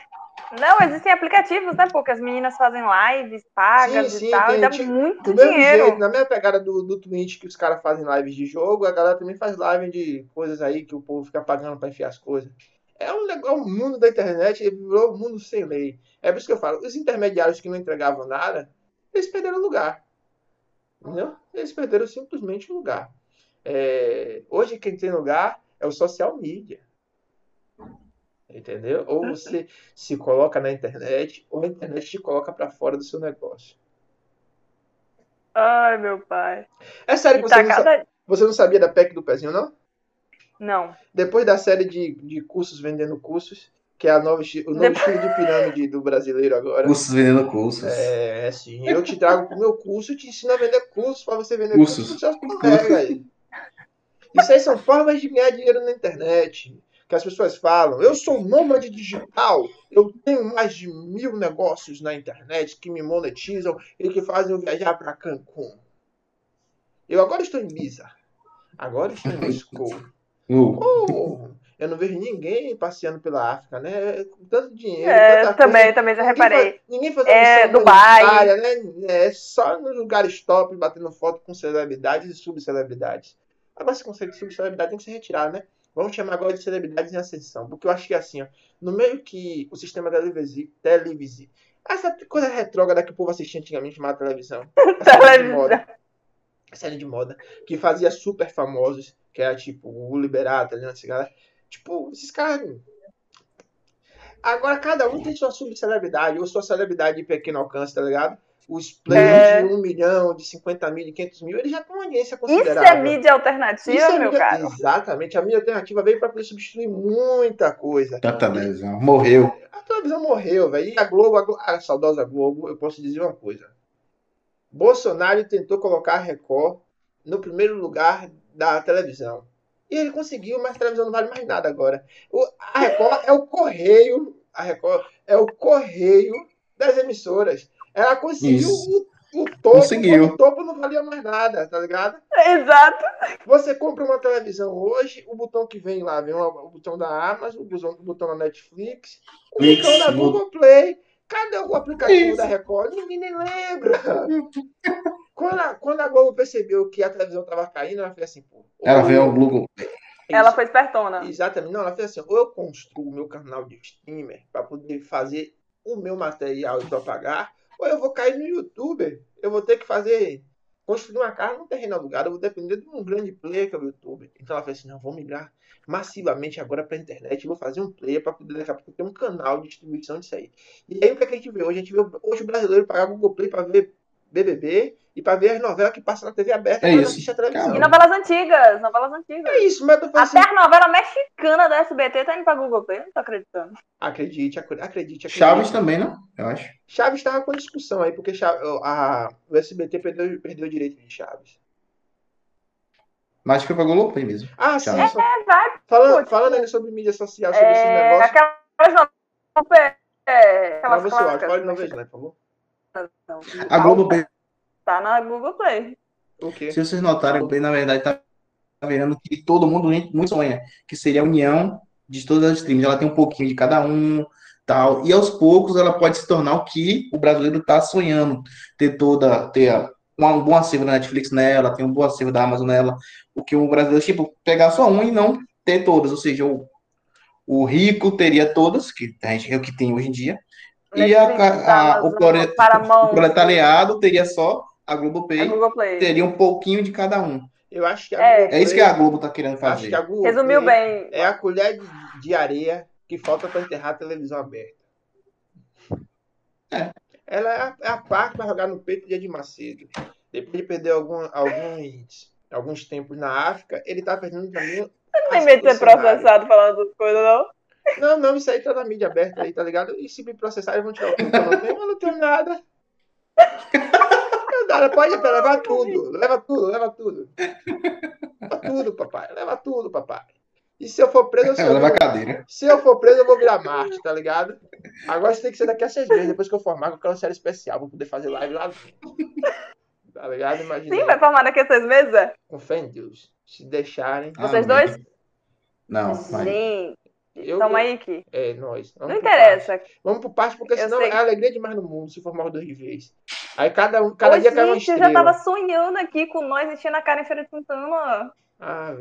Não, existem aplicativos, né? Porque as meninas fazem lives pagas sim, sim, e tal, tem, e dá tipo, muito do dinheiro. Jeito, na mesma pegada do, do Twitch que os caras fazem lives de jogo, a galera também faz live de coisas aí que o povo fica pagando pra enfiar as coisas. É um legal, o mundo da internet virou um mundo sem lei. É por isso que eu falo, os intermediários que não entregavam nada, eles perderam lugar. Entendeu? Eles perderam simplesmente o lugar. É, hoje quem tem lugar é o social media. Entendeu? Ou uhum. você se coloca na internet, ou a internet te coloca para fora do seu negócio. Ai, meu pai. É sério que você, tá não cada... você não sabia da PEC do pezinho, não? Não. Depois da série de, de cursos vendendo cursos, que é a nova, o novo Depois... estilo de pirâmide do brasileiro agora. Cursos vendendo cursos. É, sim. Eu te trago pro meu curso e te ensino a vender cursos para você vender cursos. cursos aí. Isso aí são formas de ganhar dinheiro na internet que as pessoas falam, eu sou nômade digital, eu tenho mais de mil negócios na internet que me monetizam e que fazem eu viajar para Cancún. Eu agora estou em Ibiza. Agora estou em Moscou. Oh, eu não vejo ninguém passeando pela África, né? Com tanto dinheiro. É, também, coisa. também já reparei. Ninguém faz, ninguém é, Dubai. Né? É só nos lugares top, batendo foto com celebridades e subcelebridades. Agora, esse conceito de subcelebridade tem que ser retirado, né? Vamos chamar agora de celebridades em ascensão. Porque eu acho que assim, ó, no meio que o sistema televisivo, televisivo essa coisa retrógrada que o povo assistia antigamente chamada televisão. série de moda. Série de moda. Que fazia super famosos, que era tipo o Liberato, ali nessa galera. Tipo, esses caras. Agora cada um tem sua subcelebridade, ou sua celebridade de pequeno alcance, tá ligado? Os players é... de 1 milhão, de 50 mil, de 500 mil, eles já têm uma audiência considerável. Isso é mídia alternativa, é meu mídia... caro? Exatamente. A mídia alternativa veio para poder substituir muita coisa. A televisão morreu. A televisão morreu, velho. E a Globo, a, Globo, a saudosa Globo, eu posso dizer uma coisa. Bolsonaro tentou colocar a Record no primeiro lugar da televisão. E ele conseguiu, mas a televisão não vale mais nada agora. O, a Record é o correio. A Record é o correio das emissoras. Ela conseguiu o, o topo, conseguiu. o topo não valia mais nada, tá ligado? Exato. Você compra uma televisão hoje, o botão que vem lá, vem o botão da Amazon, o botão, o botão da Netflix, o Isso. botão da Google Play. Cadê o aplicativo Isso. da Record? Ninguém nem lembra. quando, a, quando a Globo percebeu que a televisão tava caindo, ela fez assim, pô. Ela veio ao Google Play. Ela foi espertona. Exatamente. Não, ela fez assim, ou eu construo o meu canal de streamer para poder fazer o meu material e propagar, ou eu vou cair no YouTube. Eu vou ter que fazer. Construir uma casa num terreno alugado. Eu vou depender de um grande player que é o YouTube. Então ela falou assim: não, vou migrar massivamente agora para internet. Vou fazer um player para poder daqui a pouco ter um canal de distribuição disso aí. E aí o que, é que a gente vê hoje? A gente vê hoje o brasileiro pagar Google Play para ver BBB e para ver as novelas que passam na TV aberta é isso. a televisão. E novelas antigas, novelas antigas. É isso, mas eu tô Até assim... a novela mexicana da SBT tá indo pra Google Play, não tô acreditando. Acredite, acredite, acredite. Chaves também, não? Eu acho. Chaves tava com discussão aí, porque Chaves, a, o SBT perdeu, perdeu o direito de Chaves. Mas foi pra Google Play mesmo. Ah, sim. É, é, vai. Falando, falando ainda sobre mídia social, sobre é, esse negócio. Aquelas novelas. É, aquelas não, você pode não vejo, né, por favor. A Globo Play Tá na Google Play. Okay. Se vocês notarem, o Play, na verdade, tá vendo que todo mundo muito sonha, que seria a união de todas as streams. Ela tem um pouquinho de cada um, tal. E aos poucos ela pode se tornar o que o brasileiro está sonhando. Ter toda, ter um bom acervo da Netflix nela, ter um bom acervo da Amazon nela. O que o brasileiro, tipo, pegar só um e não ter todas. Ou seja, o, o rico teria todas, que a gente é o que tem hoje em dia. E a, a, o, o proletariado teria só a Globoplay, a Globoplay teria um pouquinho de cada um. Eu acho que é, é isso que a Globo tá querendo fazer. Resumiu bem. É a colher de, de areia que falta para enterrar a televisão aberta. É. Ela é a, é a parte para jogar no peito de Edir Macedo. Depois de perder algum, alguns, alguns tempos na África, ele tá perdendo também. Não tem medo de ser processado falando das coisas, não? Não, não, isso aí tá na mídia aberta aí, tá ligado? E se me processar, eles vão tirar o que eu não tenho, mas não tenho nada. Nada, pode levar tudo, leva tudo, leva tudo. Leva tudo, papai, leva tudo, papai. E se eu for preso, eu sou. Leva cadeira. Se eu for preso, eu vou virar Marte, tá ligado? Agora isso tem que ser daqui a seis meses, depois que eu formar, com aquela série especial, vou poder fazer live lá dentro. Tá ligado? Imagina. Sim, vai formar daqui a seis meses? É? Com fé em Deus. Se deixarem. Vocês dois? Não, vai. Sim. Eu, Tamo aí, Ki. É, nós. Vamos não interessa. Parte. Vamos pro parte, porque senão é alegria demais no mundo se formar os dois de vez. Aí cada, um, cada Ô, dia cai uma estrela. eu já tava sonhando aqui com nós enchendo a cara em Feira de Santana. Ah,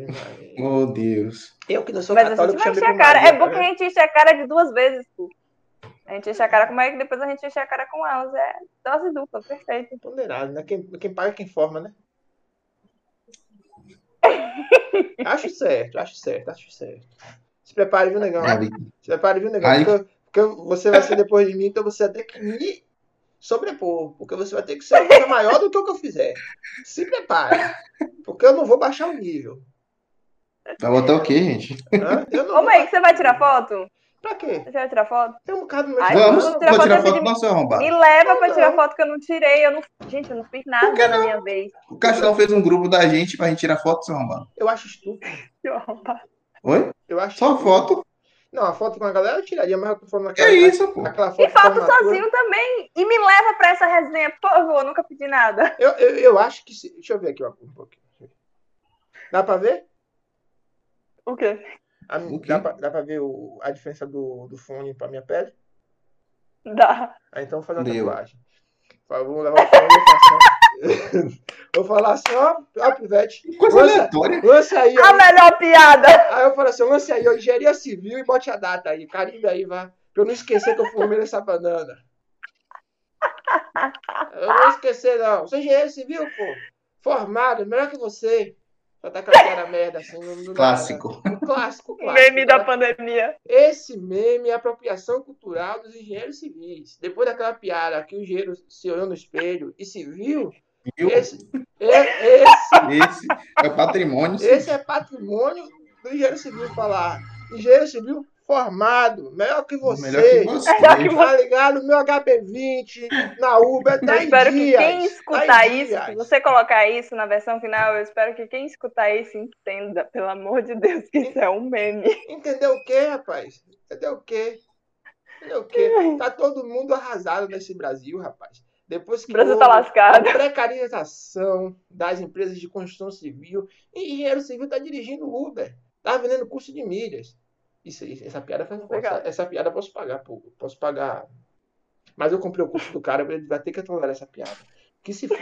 Meu Deus. Eu que não sou Mas católico, a gente vai encher a cara. Maria, é bom que a gente enche a cara de duas vezes, pô. A gente enche a cara com o Mike, depois a gente enche a cara com elas. É dose dupla, perfeito. Ponderado, né? Quem, quem paga é quem forma, né? acho certo, acho certo, acho certo. Se prepare, viu, negão? É, Se prepare, viu, negão? Porque, porque, você vai ser depois de mim, então você vai ter que me sobrepor. Porque você vai ter que ser uma coisa maior do que o que eu fizer. Se prepare. Porque eu não vou baixar o nível. Vai botar o quê, gente? Hã? Eu não Ô, mãe, você vai tirar foto? Pra quê? Você vai tirar foto? Tem um bocado no meu Ai, Vamos, vou tirar, tirar foto, do seu arrombado. Me leva não, pra tirar foto que eu não tirei. Eu não... Gente, eu não fiz nada na minha vez. O Castelo fez um grupo da gente pra gente tirar foto, seu arrombado. Eu acho estúpido. Seu arrombado. Oi? Eu acho Só estúpido. foto? Não, a foto com a galera eu tiraria, mas eu tô falando aquela, é isso, pô. aquela foto. E foto sozinho também. E me leva pra essa resenha, por favor. Nunca pedi nada. Eu, eu, eu acho que. Se... Deixa eu ver aqui um pouquinho. Dá pra ver? O quê? A, dá, pra, dá pra ver o, a diferença do, do fone pra minha pele? Dá. Ah, então vou fazer uma Deu. tatuagem. Vamos levar o fone e Vou falar assim, ó, ó, Pivete. Coisa lança, aleatória. Lance aí. A ó. melhor piada. Aí eu falo assim, lance aí, ó, engenharia civil e bote a data aí. Carimbe aí, vá. Pra eu não esquecer que eu fumei nessa banana. Eu não vou esquecer, não. Sou engenheiro civil, pô. Formado, melhor que você. Só tá com a merda assim. No, no clássico. Um clássico, clássico. Meme da pandemia. Esse meme é apropriação cultural dos engenheiros civis. Depois daquela piada que o engenheiro se olhou no espelho e se viu. Viu? Esse, é, esse, esse é patrimônio. Esse é patrimônio do engenheiro civil falar. Engenheiro civil formado, melhor que você. Melhor que você. Tá ligado? Meu HB20 na Uber tá Eu espero dias, que quem escutar tá isso, se você colocar isso na versão final, eu espero que quem escutar isso entenda, pelo amor de Deus, que isso é um meme. Entendeu o quê, rapaz? Entendeu o quê? Entendeu o quê? Tá todo mundo arrasado nesse Brasil, rapaz. Depois que o Brasil tá lascado. a precarização das empresas de construção civil, engenheiro civil tá dirigindo Uber, tá vendendo curso de milhas. Isso, essa piada faz essa, essa piada posso pagar, pô. Posso pagar. Mas eu comprei o curso do cara, ele vai ter que tolerar essa piada. Que se for.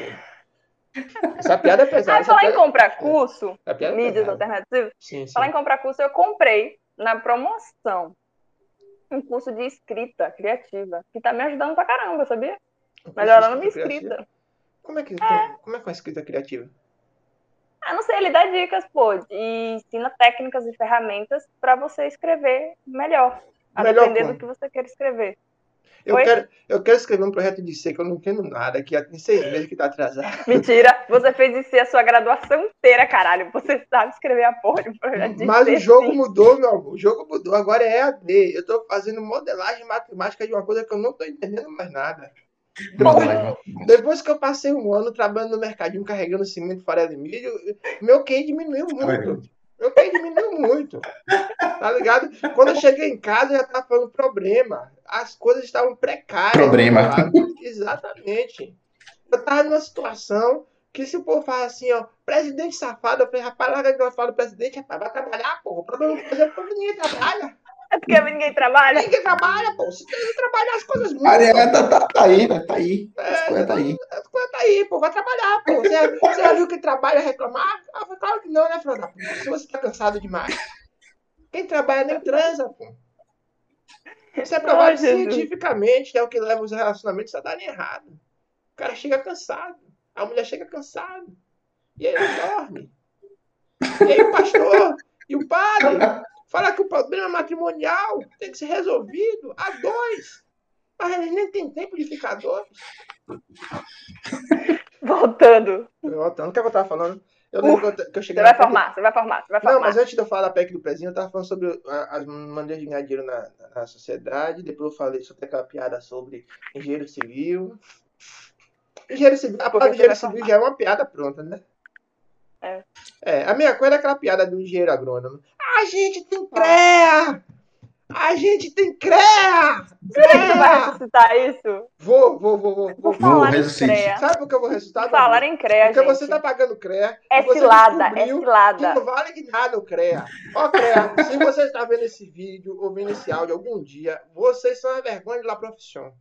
Essa piada é pesada. Ah, falar piada... em comprar curso, é, mídias alternativas, sim, sim. falar em comprar curso, eu comprei na promoção um curso de escrita criativa, que tá me ajudando pra caramba, sabia? Melhorando minha escrita. Como é que é. como é que é uma escrita criativa? Ah, não sei, ele dá dicas, pô, e ensina técnicas e ferramentas para você escrever melhor, a melhor depender como? do que você quer escrever. Eu quero, eu quero escrever um projeto de C que eu não entendo nada, que há seis meses que tá atrasado. Mentira, você fez de C a sua graduação inteira, caralho. Você sabe escrever a porra de um projeto de Mas C, o jogo sim. mudou, meu amor. O jogo mudou, agora é EAD. Eu tô fazendo modelagem matemática de uma coisa que eu não tô entendendo mais nada. Depois que eu passei um ano trabalhando no mercadinho carregando cimento, farelo e milho, meu QI diminuiu muito. Meu QI diminuiu muito. Tá ligado? Quando eu cheguei em casa, já tava falando problema. As coisas estavam precárias. Problema. Exatamente. Eu tava numa situação que se o povo fala assim, ó, presidente safado, eu falei, rapaz, larga de falar do presidente, rapaz, vai trabalhar, porra. O problema é que ninguém trabalha. É porque ninguém trabalha. Ninguém trabalha, pô. Se tem trabalhar, as coisas mudam. Mariana tá, tá, tá aí, né? Tá aí. As é, coisas tá aí. As coisas tá aí, pô. Vai trabalhar, pô. Você, você já viu que trabalha reclamar? Ah, claro que não, né, filho da puta? Se você tá cansado demais. Quem trabalha nem transa, pô. Isso é provado cientificamente, é o que leva os relacionamentos a darem errado. O cara chega cansado. A mulher chega cansada. E aí ele dorme. E aí o pastor e o padre Fala que o problema matrimonial tem que ser resolvido a dois. Mas eles nem têm tempo de ficar dois. Voltando. Voltando. O que, é que eu tava falando? Eu lembro que eu cheguei. Você vai formar, você vai formar, você vai formar. Não, mas antes de eu falar da PEC do pezinho, eu tava falando sobre as maneiras de ganhar dinheiro na, na sociedade. Depois eu falei sobre aquela piada sobre engenheiro civil. Engenheiro civil, a palavra engenheiro civil já é uma piada pronta, né? É. é. A minha coisa é aquela piada do engenheiro agrônomo. A gente tem CREA! A gente tem CREA! Será que tu vai ressuscitar isso? Vou, vou, vou, vou. Vou. falar em ressuscite. CREA. Sabe por que eu vou ressuscitar? Falar em CREA, Porque gente. você tá pagando CREA. É você cilada, é cilada. Que não vale de nada o CREA. Ó, CREA, se você está vendo esse vídeo, ouvindo esse áudio algum dia, vocês são a vergonha de la profissão.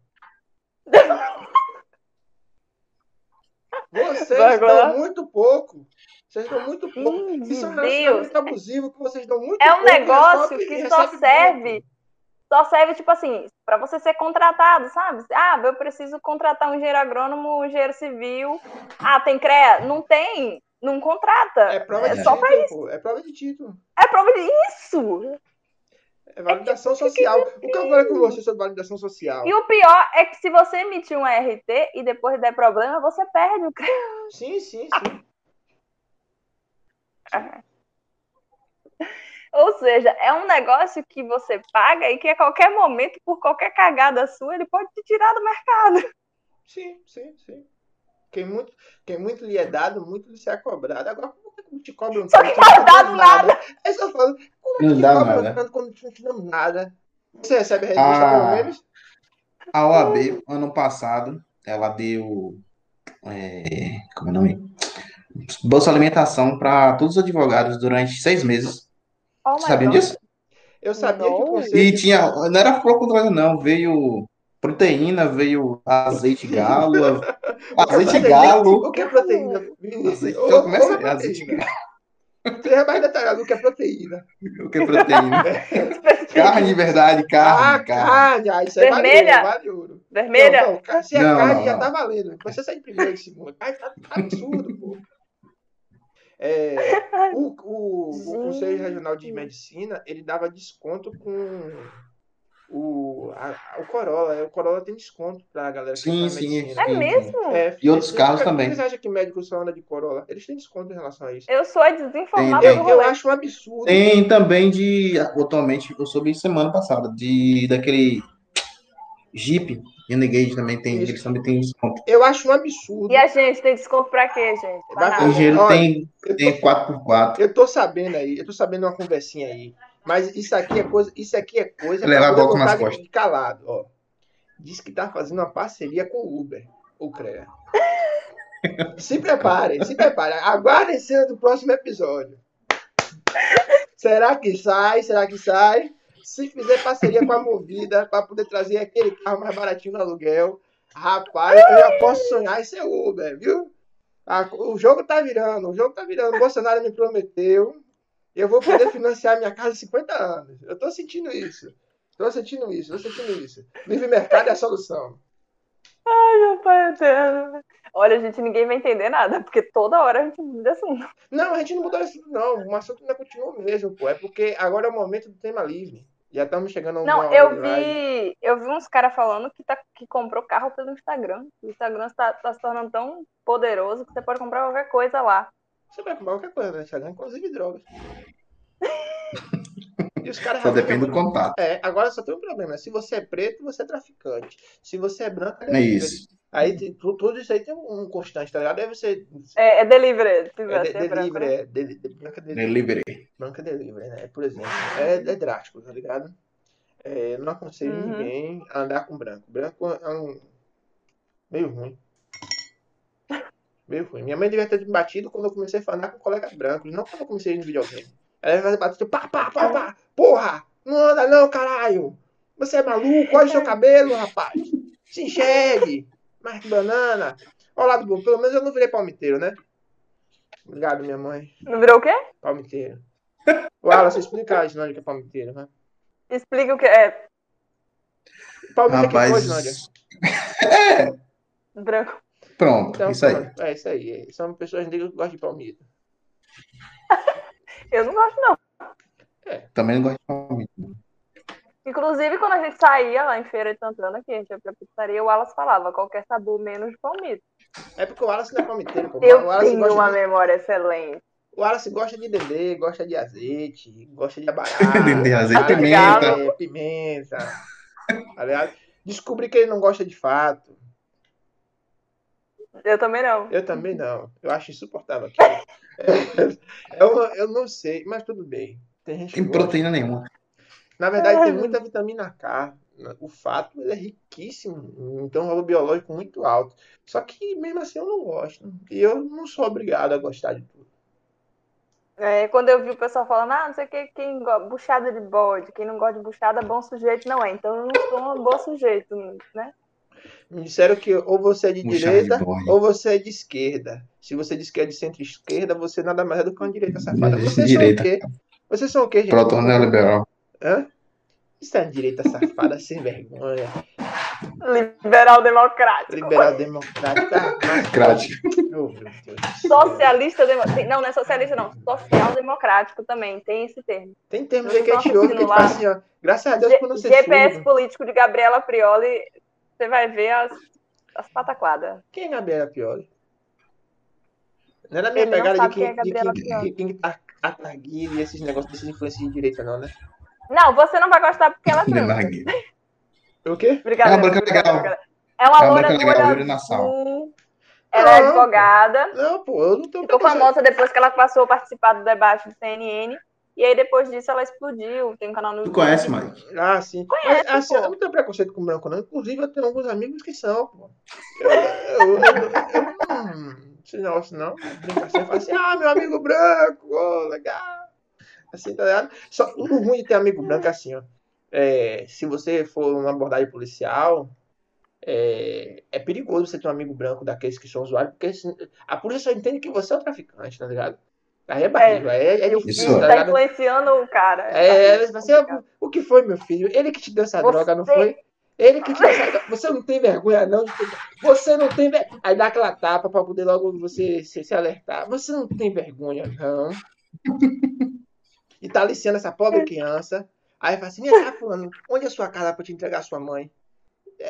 Vocês dão muito pouco. Vocês dão muito pouco. Hum, Isso é um relacionamento abusivo que vocês dão muito É pouco. um negócio que só serve, muito. só serve, tipo assim, pra você ser contratado, sabe? Ah, eu preciso contratar um engenheiro agrônomo, um engenheiro civil. Ah, tem CREA? Não tem. Não contrata. É prova É de só título, pra pô. É prova de título. É prova de isso. É validação social. O que eu falei com você sobre validação social? E o pior é que se você emitir um RT e depois der problema, você perde o CREA. Sim, sim, sim. Ou seja, é um negócio que você paga e que a qualquer momento, por qualquer cagada sua, ele pode te tirar do mercado. Sim, sim, sim. Quem muito, quem muito lhe é dado, muito lhe será cobrado. Agora, como é que te cobram Só tanto? que não é dado nada. É isso que eu falo. Como é que te dá cobram nada. tanto quando não te damos nada? Você recebe a revista, Ah. pelo menos? A OAB, ano passado, ela deu. é, como é o nome? Bolsa Alimentação para todos os advogados durante seis meses. Oh Sabiam God. disso? Eu sabia que o Não. conceito... E tinha. Não era flor controle, não. Veio proteína, veio azeite galo. azeite galo. O que é proteína? Azeite- então começa ô, aí, azeite proteína. Você é mais detalhado o que é proteína. O que é proteína? carne de verdade, carne, ah, carne. carne. Ah, isso é Vermelha? vale ouro, vale ouro. Vermelha? Não, não, se é Não, carne, não, já não. tá valendo. Você sai de primeiro, de segundo. Ai, tá, tá absurdo, pô. É, o, o, o Conselho Regional de Medicina, ele dava desconto com o, a- o Corolla. O Corolla tem desconto pra galera que Sim, sim, medicina. É sim. mesmo? É, E outros eles- carros que também. Vocês acham que médicos só andam de Corolla? Eles têm desconto em relação a isso. Eu sou a desinformada Tem, Eu, eu acho um absurdo. Tem também de. Atualmente, eu soube semana passada, de daquele Jeep, Renegade também tem, Isso. eles também têm desconto. Eu acho um absurdo. E a gente tem desconto pra quê, gente? Pra. O engenheiro Olha, tem, Eu tem 4x4. Eu tô sabendo aí, eu tô sabendo uma conversinha aí. Mas isso aqui é coisa, isso aqui é coisa Levar poder golpe nas contar de- costas. calado, ó. Diz que tá fazendo uma parceria com o Uber, o CREA. se preparem, se preparem. Aguardem cena do próximo episódio. Será que sai? Será que sai? Se fizer parceria com a Movida para poder trazer aquele carro mais baratinho no aluguel, rapaz, eu já posso sonhar em ser Uber, viu? Ah, o jogo tá virando, o jogo tá virando. O Bolsonaro me prometeu. Eu vou poder financiar minha casa em 50 anos. Eu tô sentindo isso. Tô sentindo isso, tô sentindo isso. Livre mercado é a solução. Meu pai eterno. Olha, gente, ninguém vai entender nada, porque toda hora a gente muda de assunto. Não, a gente não mudou isso, não. O assunto ainda continua o mesmo, pô. É porque agora é o momento do tema livre. Já estamos chegando a Não, hora eu vi, eu vi uns caras falando que, tá, que comprou carro pelo Instagram. O Instagram está tá se tornando tão poderoso que você pode comprar qualquer coisa lá. Você vai comprar qualquer coisa no Instagram, inclusive drogas. E os caras Só depende do contato. É, agora só tem um problema. Se você é preto, você é traficante. Se você é branco, é É isso. Aí tem, tu- tudo isso aí tem um constante, tá ligado? Deve ser. É, é delivery, É, de, é branco, delivery, é. De, de, branca delivery. Delivery. Branca delivery, né? Por exemplo. É, é drástico, tá ligado? É, não aconselho Uhum. ninguém a andar com branco. Branco é um. meio ruim. Meio ruim. Minha mãe devia ter me batido quando eu comecei a andar com colegas brancos, não quando eu comecei no videogame. Ela vai bater, pá, pá, pá, pá. Porra! Não anda não, caralho! Você é maluco? Olha o seu cabelo, rapaz! Se enxergue! Mas que banana! Olha o lado bom, pelo menos eu não virei palmiteiro, né? Obrigado, minha mãe. Não virou o quê? Palmiteiro. Wallace, explica a Islândia que é palmiteiro, né? Explica o que é Palmiteiro que coisa, Islândia. Rapaz. branco. Pronto, Então, isso aí. pronto. É isso aí. São pessoas negras que gostam de palmito. Eu não gosto, não. Também não gosto de palmito. Inclusive, quando a gente saía lá em Feira de Santana, que a gente ia pra pizzaria, o Wallace falava qualquer sabor menos de palmito. É porque o Wallace não é palmiteiro, pô. Eu o, tenho uma de, memória excelente. o Wallace gosta de dendê, gosta de azeite, gosta de abará. Dendê, azeite, pimenta. É, pimenta. Ligado? Descobri que ele não gosta de fato. Eu também não. Eu também não. Eu acho insuportável aquilo. É, eu, eu não sei, mas tudo bem. Tem Tem proteína nenhuma. Na verdade, tem muita vitamina K. O fato ele é riquíssimo, então um valor biológico muito alto. Só que mesmo assim eu não gosto. E eu não sou obrigado a gostar de tudo. É, quando eu vi o pessoal falando, ah, não sei o que, quem gosta, buchada de bode, quem não gosta de buchada, bom sujeito não é. Então eu não sou um bom sujeito, né? Me disseram que ou você é de buchada direita de ou você é de esquerda. Se você diz que é de centro-esquerda, você nada mais é do que uma direita safada. Vocês direita. são o quê? Vocês são o quê, gente? Proto neoliberal. Hã? Isso é direita safada sem vergonha. Liberal democrático. Liberal democrático. Democrático. Oh, socialista democrático. Não, não é socialista, não. Social democrático também. Tem esse termo. Tem termos aí que a gente ouve que fala assim, ó. Graças a Deus por não ser GPS surdo. político de Gabriela Prioli, você vai ver as, as pataquadas. Quem é Gabriela Prioli? Não era a minha Ele pegada de quem, é de quem, de quem tá e esses negócios desses influências de direita, não, né? Não, você não vai gostar porque ela é branca. o quê? Obrigada. É uma branca legal. É uma loura legal, Ela é advogada. Não, pô, eu não tô Ficou famosa depois que ela passou a participar do debate do CNN. E aí depois disso ela explodiu. Tem um canal no YouTube. Tu conhece, Mike? Ah, sim. Conhece, Mas, assim, eu não tenho preconceito com branco, não. Inclusive, eu tenho alguns amigos que são, pô. Eu, eu, eu, eu não. Esse negócio não. Brinca fala assim, ah, meu amigo branco, oh, legal. Assim, tá ligado? Só, o ruim de ter amigo branco é assim, ó. É, se você for uma abordagem policial, é, é, perigoso você ter um amigo branco daqueles que são usuários, porque assim, a polícia só entende que você é o traficante, tá ligado? Aí é barriga, é, é, é difícil. Tá, tá influenciando o cara. É, tá você, o que foi, meu filho? Ele que te deu essa você... droga, não foi? Ele que te deu essa droga. Você não tem vergonha, não? Você não tem vergonha. Aí dá aquela tapa pra poder logo você se, se alertar. Você não tem vergonha, não. E tá aliciando essa pobre criança. Aí fala assim, cá, fulano, onde é a sua casa pra te entregar a sua mãe?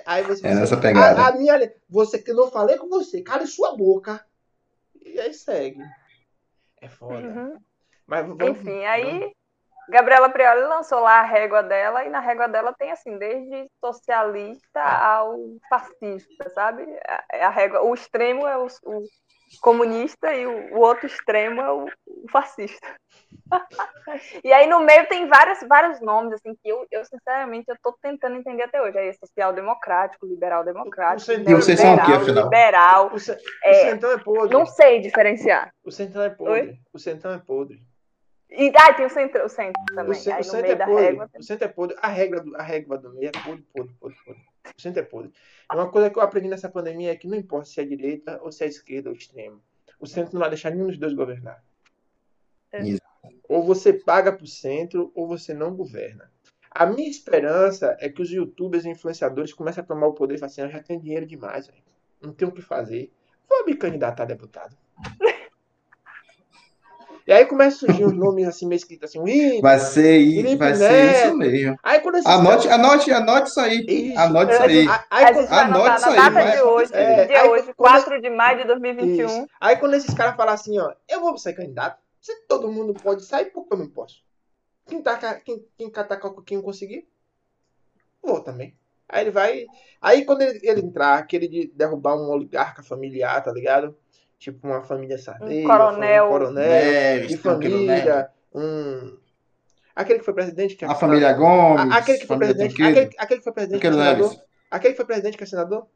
Aí você é nessa pegada. A, a, minha, você que não falei com você, cale sua boca. E aí segue. É foda. Uhum. Mas vamos, Enfim, aí Gabriela Prioli lançou lá a régua dela, e na régua dela tem assim, desde socialista ao fascista, sabe? A, a régua, o extremo é o, o comunista e o, o, outro extremo é o, o fascista. e aí no meio tem vários, vários nomes, assim, que eu, eu sinceramente eu tô tentando entender até hoje. Aí é social-democrático, liberal-democrático, e vocês são o quê, afinal? liberal. O, ce, é, o centrão é podre. Não sei diferenciar. O centrão é podre. Oi? O centrão é podre. E ah, tem o centro, o centro também. O, centro, o centro é podre. Régua, o centro é podre. A regra do, a régua do meio é podre, podre, podre, podre. O centro é podre. Uma coisa que eu aprendi nessa pandemia é que não importa se é direita ou se é esquerda ou extremo. O centro não vai deixar nenhum dos dois governar. É. Ou você paga para o centro ou você não governa. A minha esperança é que os youtubers e influenciadores comecem a tomar o poder e falem assim, eu já tenho dinheiro demais, véio. não tenho o que fazer. Vou me candidatar a deputado. E aí começa a surgir uns nomes assim, meio escritos assim, Vai ser, vai ser isso mesmo. Aí, quando anote, caras... anote, anote isso aí. Isso. Anote isso aí. Aí, aí, anote isso aí. Data de hoje, é, dia aí, hoje, 4 de maio de 2021. Isso. Aí quando esses caras falam assim, ó, eu vou ser candidato, se todo mundo pode sair, por que eu não posso? Quem, tá, quem, quem catar quem conseguir, vou também. Aí ele vai. Aí quando ele, ele entrar, aquele de derrubar um oligarca familiar, tá ligado? Tipo uma família sardeira, um coronel, um coronel Neves, de família, um aquele que foi presidente que é a família Gomes, aquele que foi presidente, aquele, aquele que foi presidente que é senador, aquele que foi presidente que é senador,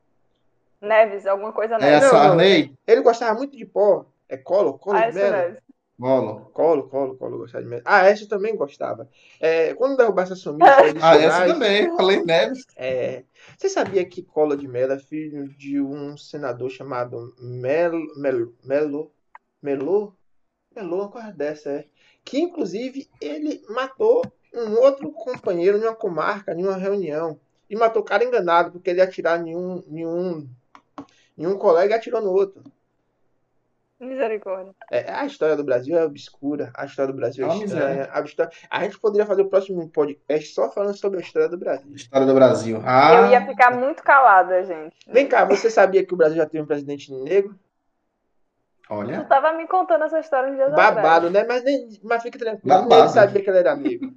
Neves, alguma coisa é Neves. É, Sarney. Ele gostava muito de pó. É Colo, Colo ah, de. Colo. Colo, Colo, Colo gostava de. Ah, essa também gostava. É, quando derrubar essa sumir, Ah, essa também, falei Neves. É, você sabia que Collor de Mello é filho de um senador chamado Melo, Melo, Melo, Melo, Melo, uma coisa dessa, é. Que inclusive ele matou um outro companheiro em uma comarca, em uma reunião. E matou o cara enganado, porque ele ia atirar em um, em um, em um colega e atirou no outro. Misericórdia. É, a história do Brasil é obscura, a história do Brasil é, é estranha. A, história... a gente poderia fazer o próximo podcast só falando sobre a história do Brasil. História do Brasil. Ah. Eu ia ficar muito calada, gente. Vem cá, você sabia que o Brasil já teve um presidente negro? Olha. Tu tava me contando essa história um dia Babado, né? Mas, nem, mas fica tranquilo, Babado. nem ele sabia que ele era negro.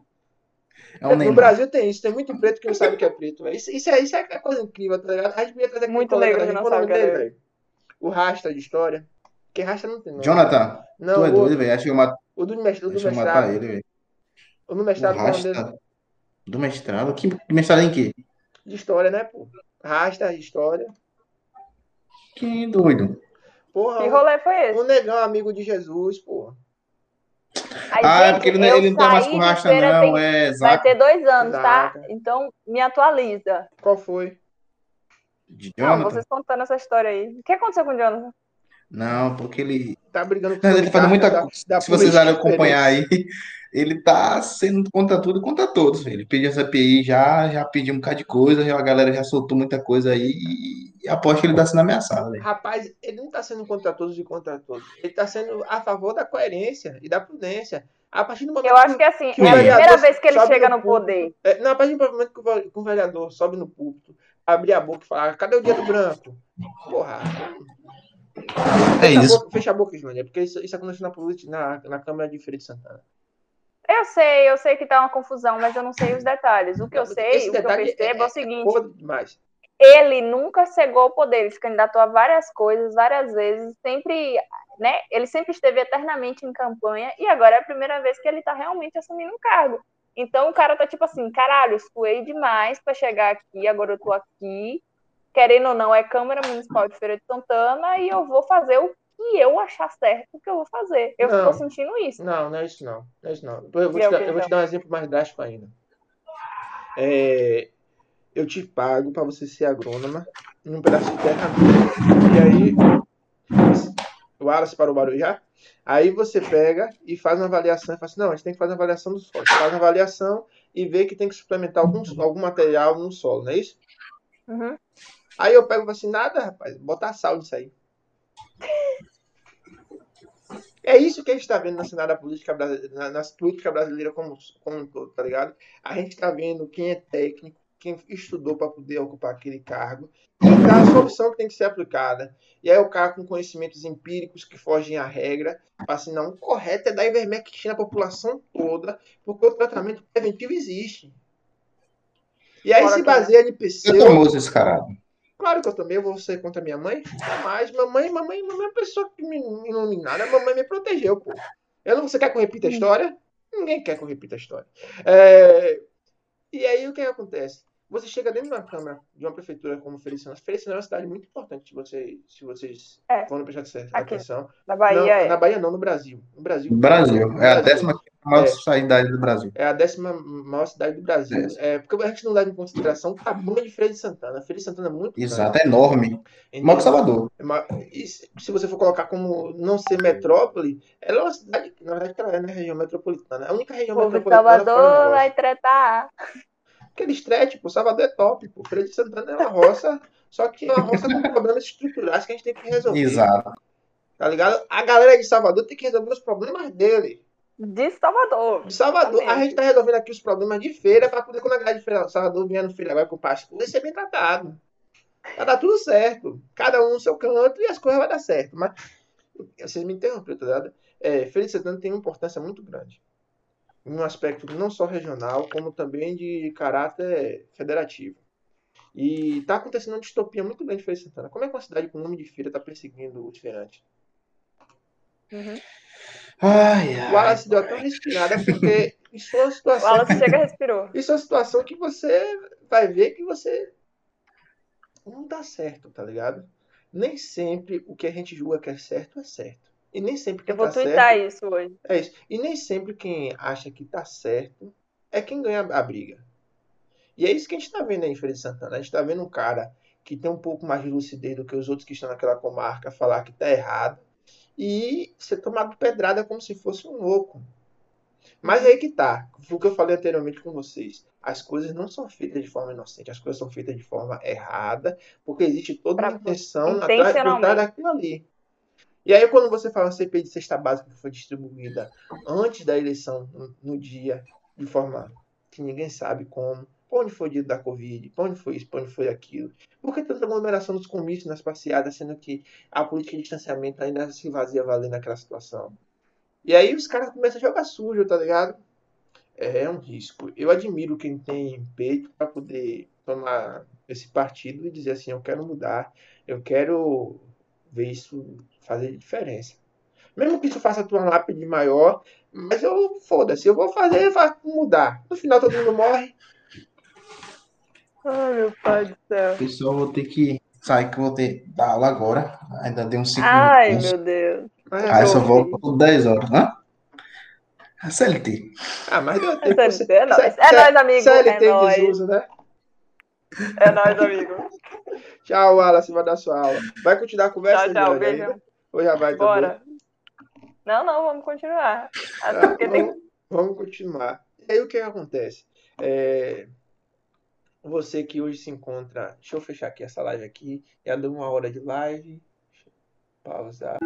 É um no Brasil tem isso, tem muito preto que não sabe que é preto. Isso, isso, é, isso é coisa incrível, tá ligado? A gente podia trazer muito negro que não sabe que é O Rasta de história. Porque racha não tem nome. Jonathan, não, tu é doido, velho. Acho que eu mato. O do mestrado. Deixa eu matar ele, velho. O do mestrado. O Rasta... Do mestrado? Que mestrado em quê? De história, né, pô? Rasta, história. Que doido. Porra, que rolê foi esse? Um negão amigo de Jesus, porra. Aí, ah, é gente, é porque ele, ele não tá mais com racha, não. Tem, é, exato. Vai ter dois anos, tá? exato. tá? Então, me atualiza. Qual foi? De Jonathan? Não, vocês contando essa história aí. O que aconteceu com o Jonathan? Não, porque ele. Tá brigando com não, ele fazendo muita coisa. Se vocês acompanhar aí, ele tá sendo contra tudo e contra todos. Ele pediu essa API já, já pediu um bocado de coisa, já, a galera já soltou muita coisa aí e, e aposto que ele tá sendo ameaçado. Véio. Rapaz, ele não tá sendo contra todos e contra todos. Ele tá sendo a favor da coerência e da prudência. A partir do momento Eu acho que, assim, que é a primeira vez que ele chega no, no poder. É, não, a partir do momento que o vereador sobe no púlpito, abrir a boca e falar: cadê o dia do branco? Porra. É isso. Boca, fecha a boca, Islândia, porque isso, isso aconteceu na, na, na Câmara de Feira de Santana. Eu sei, eu sei que tá uma confusão, mas eu não sei os detalhes. O que eu sei, o que eu percebo é, é, o seguinte: é ele nunca chegou ao poder, ele se candidatou a várias coisas, várias vezes, sempre, né? Ele sempre esteve eternamente em campanha e agora é a primeira vez que ele tá realmente assumindo um cargo. Então o cara tá tipo assim, caralho, suei demais para chegar aqui, agora eu tô aqui, querendo ou não, é Câmara Municipal de Feira de Santana e eu vou fazer o que eu achar certo que eu vou fazer. Eu estou sentindo isso. Não, não é isso não. não, é isso, não. Eu, vou te, dar, eu vou te dar um exemplo mais drástico ainda. É, eu te pago para você ser agrônoma num pedaço de terra E aí, o Wallace para o barulho já? Aí você pega e faz uma avaliação e fala assim, não, a gente tem que fazer uma avaliação do solo. Faz uma avaliação e vê que tem que suplementar algum, algum material no solo, não é isso? Uhum. Aí eu pego e falo assim, nada, rapaz, botar sal nisso aí. É isso que a gente está vendo na cenário política brasileira, na, política brasileira como, como um todo, tá ligado? A gente está vendo quem é técnico, quem estudou para poder ocupar aquele cargo, e dá a solução que tem que ser aplicada. E aí o cara com conhecimentos empíricos que fogem à regra, fala assim, não, o correto é dar ivermectina na população toda, porque o tratamento preventivo existe. E aí Fora se baseia em pseudo... Eu famoso esse caralho. Claro que eu também vou ser contra minha mãe. Mas mamãe, mamãe, mamãe é uma pessoa que me iluminada. Mamãe me protegeu, pô. Eu você quer que eu repita a história? Ninguém quer que eu repita a história. É... E aí o que acontece? Você chega dentro de uma Câmara de uma prefeitura como Feliciano. Feliciano é uma cidade muito importante se, você, se vocês é. forem prestar atenção. Na Bahia, não, é. Na Bahia não, no Brasil. No Brasil. Brasil. É a décima maior é, cidade do Brasil. É a décima maior cidade do Brasil. É. é porque a gente não leva em consideração o tamanho de Feira de Santana. Feira de Santana é muito Exato, grande. é enorme. Então, maior que Salvador. É e se você for colocar como não ser metrópole, ela é uma cidade, na verdade, ela é na né, região metropolitana. A única região Pô, metropolitana. Salvador vai tratar. Aquele stretch, pô, Salvador é top, pô. Feira de Santana é uma roça, só que é uma roça com problemas estruturais que a gente tem que resolver. Exato. Tá ligado? A galera de Salvador tem que resolver os problemas dele. De Salvador. De Salvador. A gente tá resolvendo aqui os problemas de feira para poder, quando a galera de feira, Salvador vier no feira vai com as coisas, ser bem tratado. Vai dar tudo certo. Cada um no seu canto e as coisas vão dar certo. Mas vocês me interromperam, tá ligado? É, Feira de Santana tem uma importância muito grande um aspecto não só regional, como também de caráter federativo. E está acontecendo uma distopia muito grande em Feira de Santana. Como é que uma cidade com nome de feira está perseguindo o diferente? Uhum. Ai, ai, o Wallace deu até uma respirada, porque isso é uma situação. O Wallace chega respirou. Isso é uma situação que você vai ver que você não dá certo, tá ligado? Nem sempre o que a gente julga que é certo é certo. E nem sempre quem Eu vou tá twittar certo, isso hoje. É isso. E nem sempre quem acha que tá certo é quem ganha a briga. E é isso que a gente tá vendo aí em Feira de Santana. A gente tá vendo um cara que tem um pouco mais de lucidez do que os outros que estão naquela comarca falar que tá errado e ser tomado pedrada como se fosse um louco. Mas aí que tá. O que eu falei anteriormente com vocês. As coisas não são feitas de forma inocente, as coisas são feitas de forma errada, porque existe toda uma intenção atrás, por trás daquilo ali. E aí, quando você fala CPI de cesta básica que foi distribuída antes da eleição, no, no dia, de forma que ninguém sabe como, para onde foi o dia da Covid, para onde foi isso, para onde foi aquilo. Por que tanta aglomeração nos comícios, nas passeadas, sendo que a política de distanciamento ainda se vazia valer naquela situação? E aí os caras começam a jogar sujo, tá ligado? É, é um risco. Eu admiro quem tem peito para poder tomar esse partido e dizer assim, eu quero mudar, eu quero ver isso fazer diferença. Mesmo que isso faça tua lápide maior, mas eu, foda-se, eu vou fazer, faço mudar. No final todo mundo morre. Ai, meu pai do céu. Pessoal, vou ter que sair que eu vou ter dar aula agora. Ainda deu uns 5 Ai, meu Deus. Mas Aí eu só ouvi. volto 10 horas. Hã? A CLT. Ah, mas deu É tempo. nóis, é nóis, C- é nóis, amigo. CLT É nóis. desuso, né? É nóis, amigo. Tchau, Wallace, vai dar sua aula. Vai continuar a conversa, Tchau, tchau. Beijo. ainda? Ou já vai também? Bora. Não, não, vamos continuar. Ah, porque tem. vamos, vamos continuar. E aí o que, que acontece? É, Você que hoje se encontra. Deixa eu fechar aqui essa live aqui. Já deu uma hora de live. Pausar.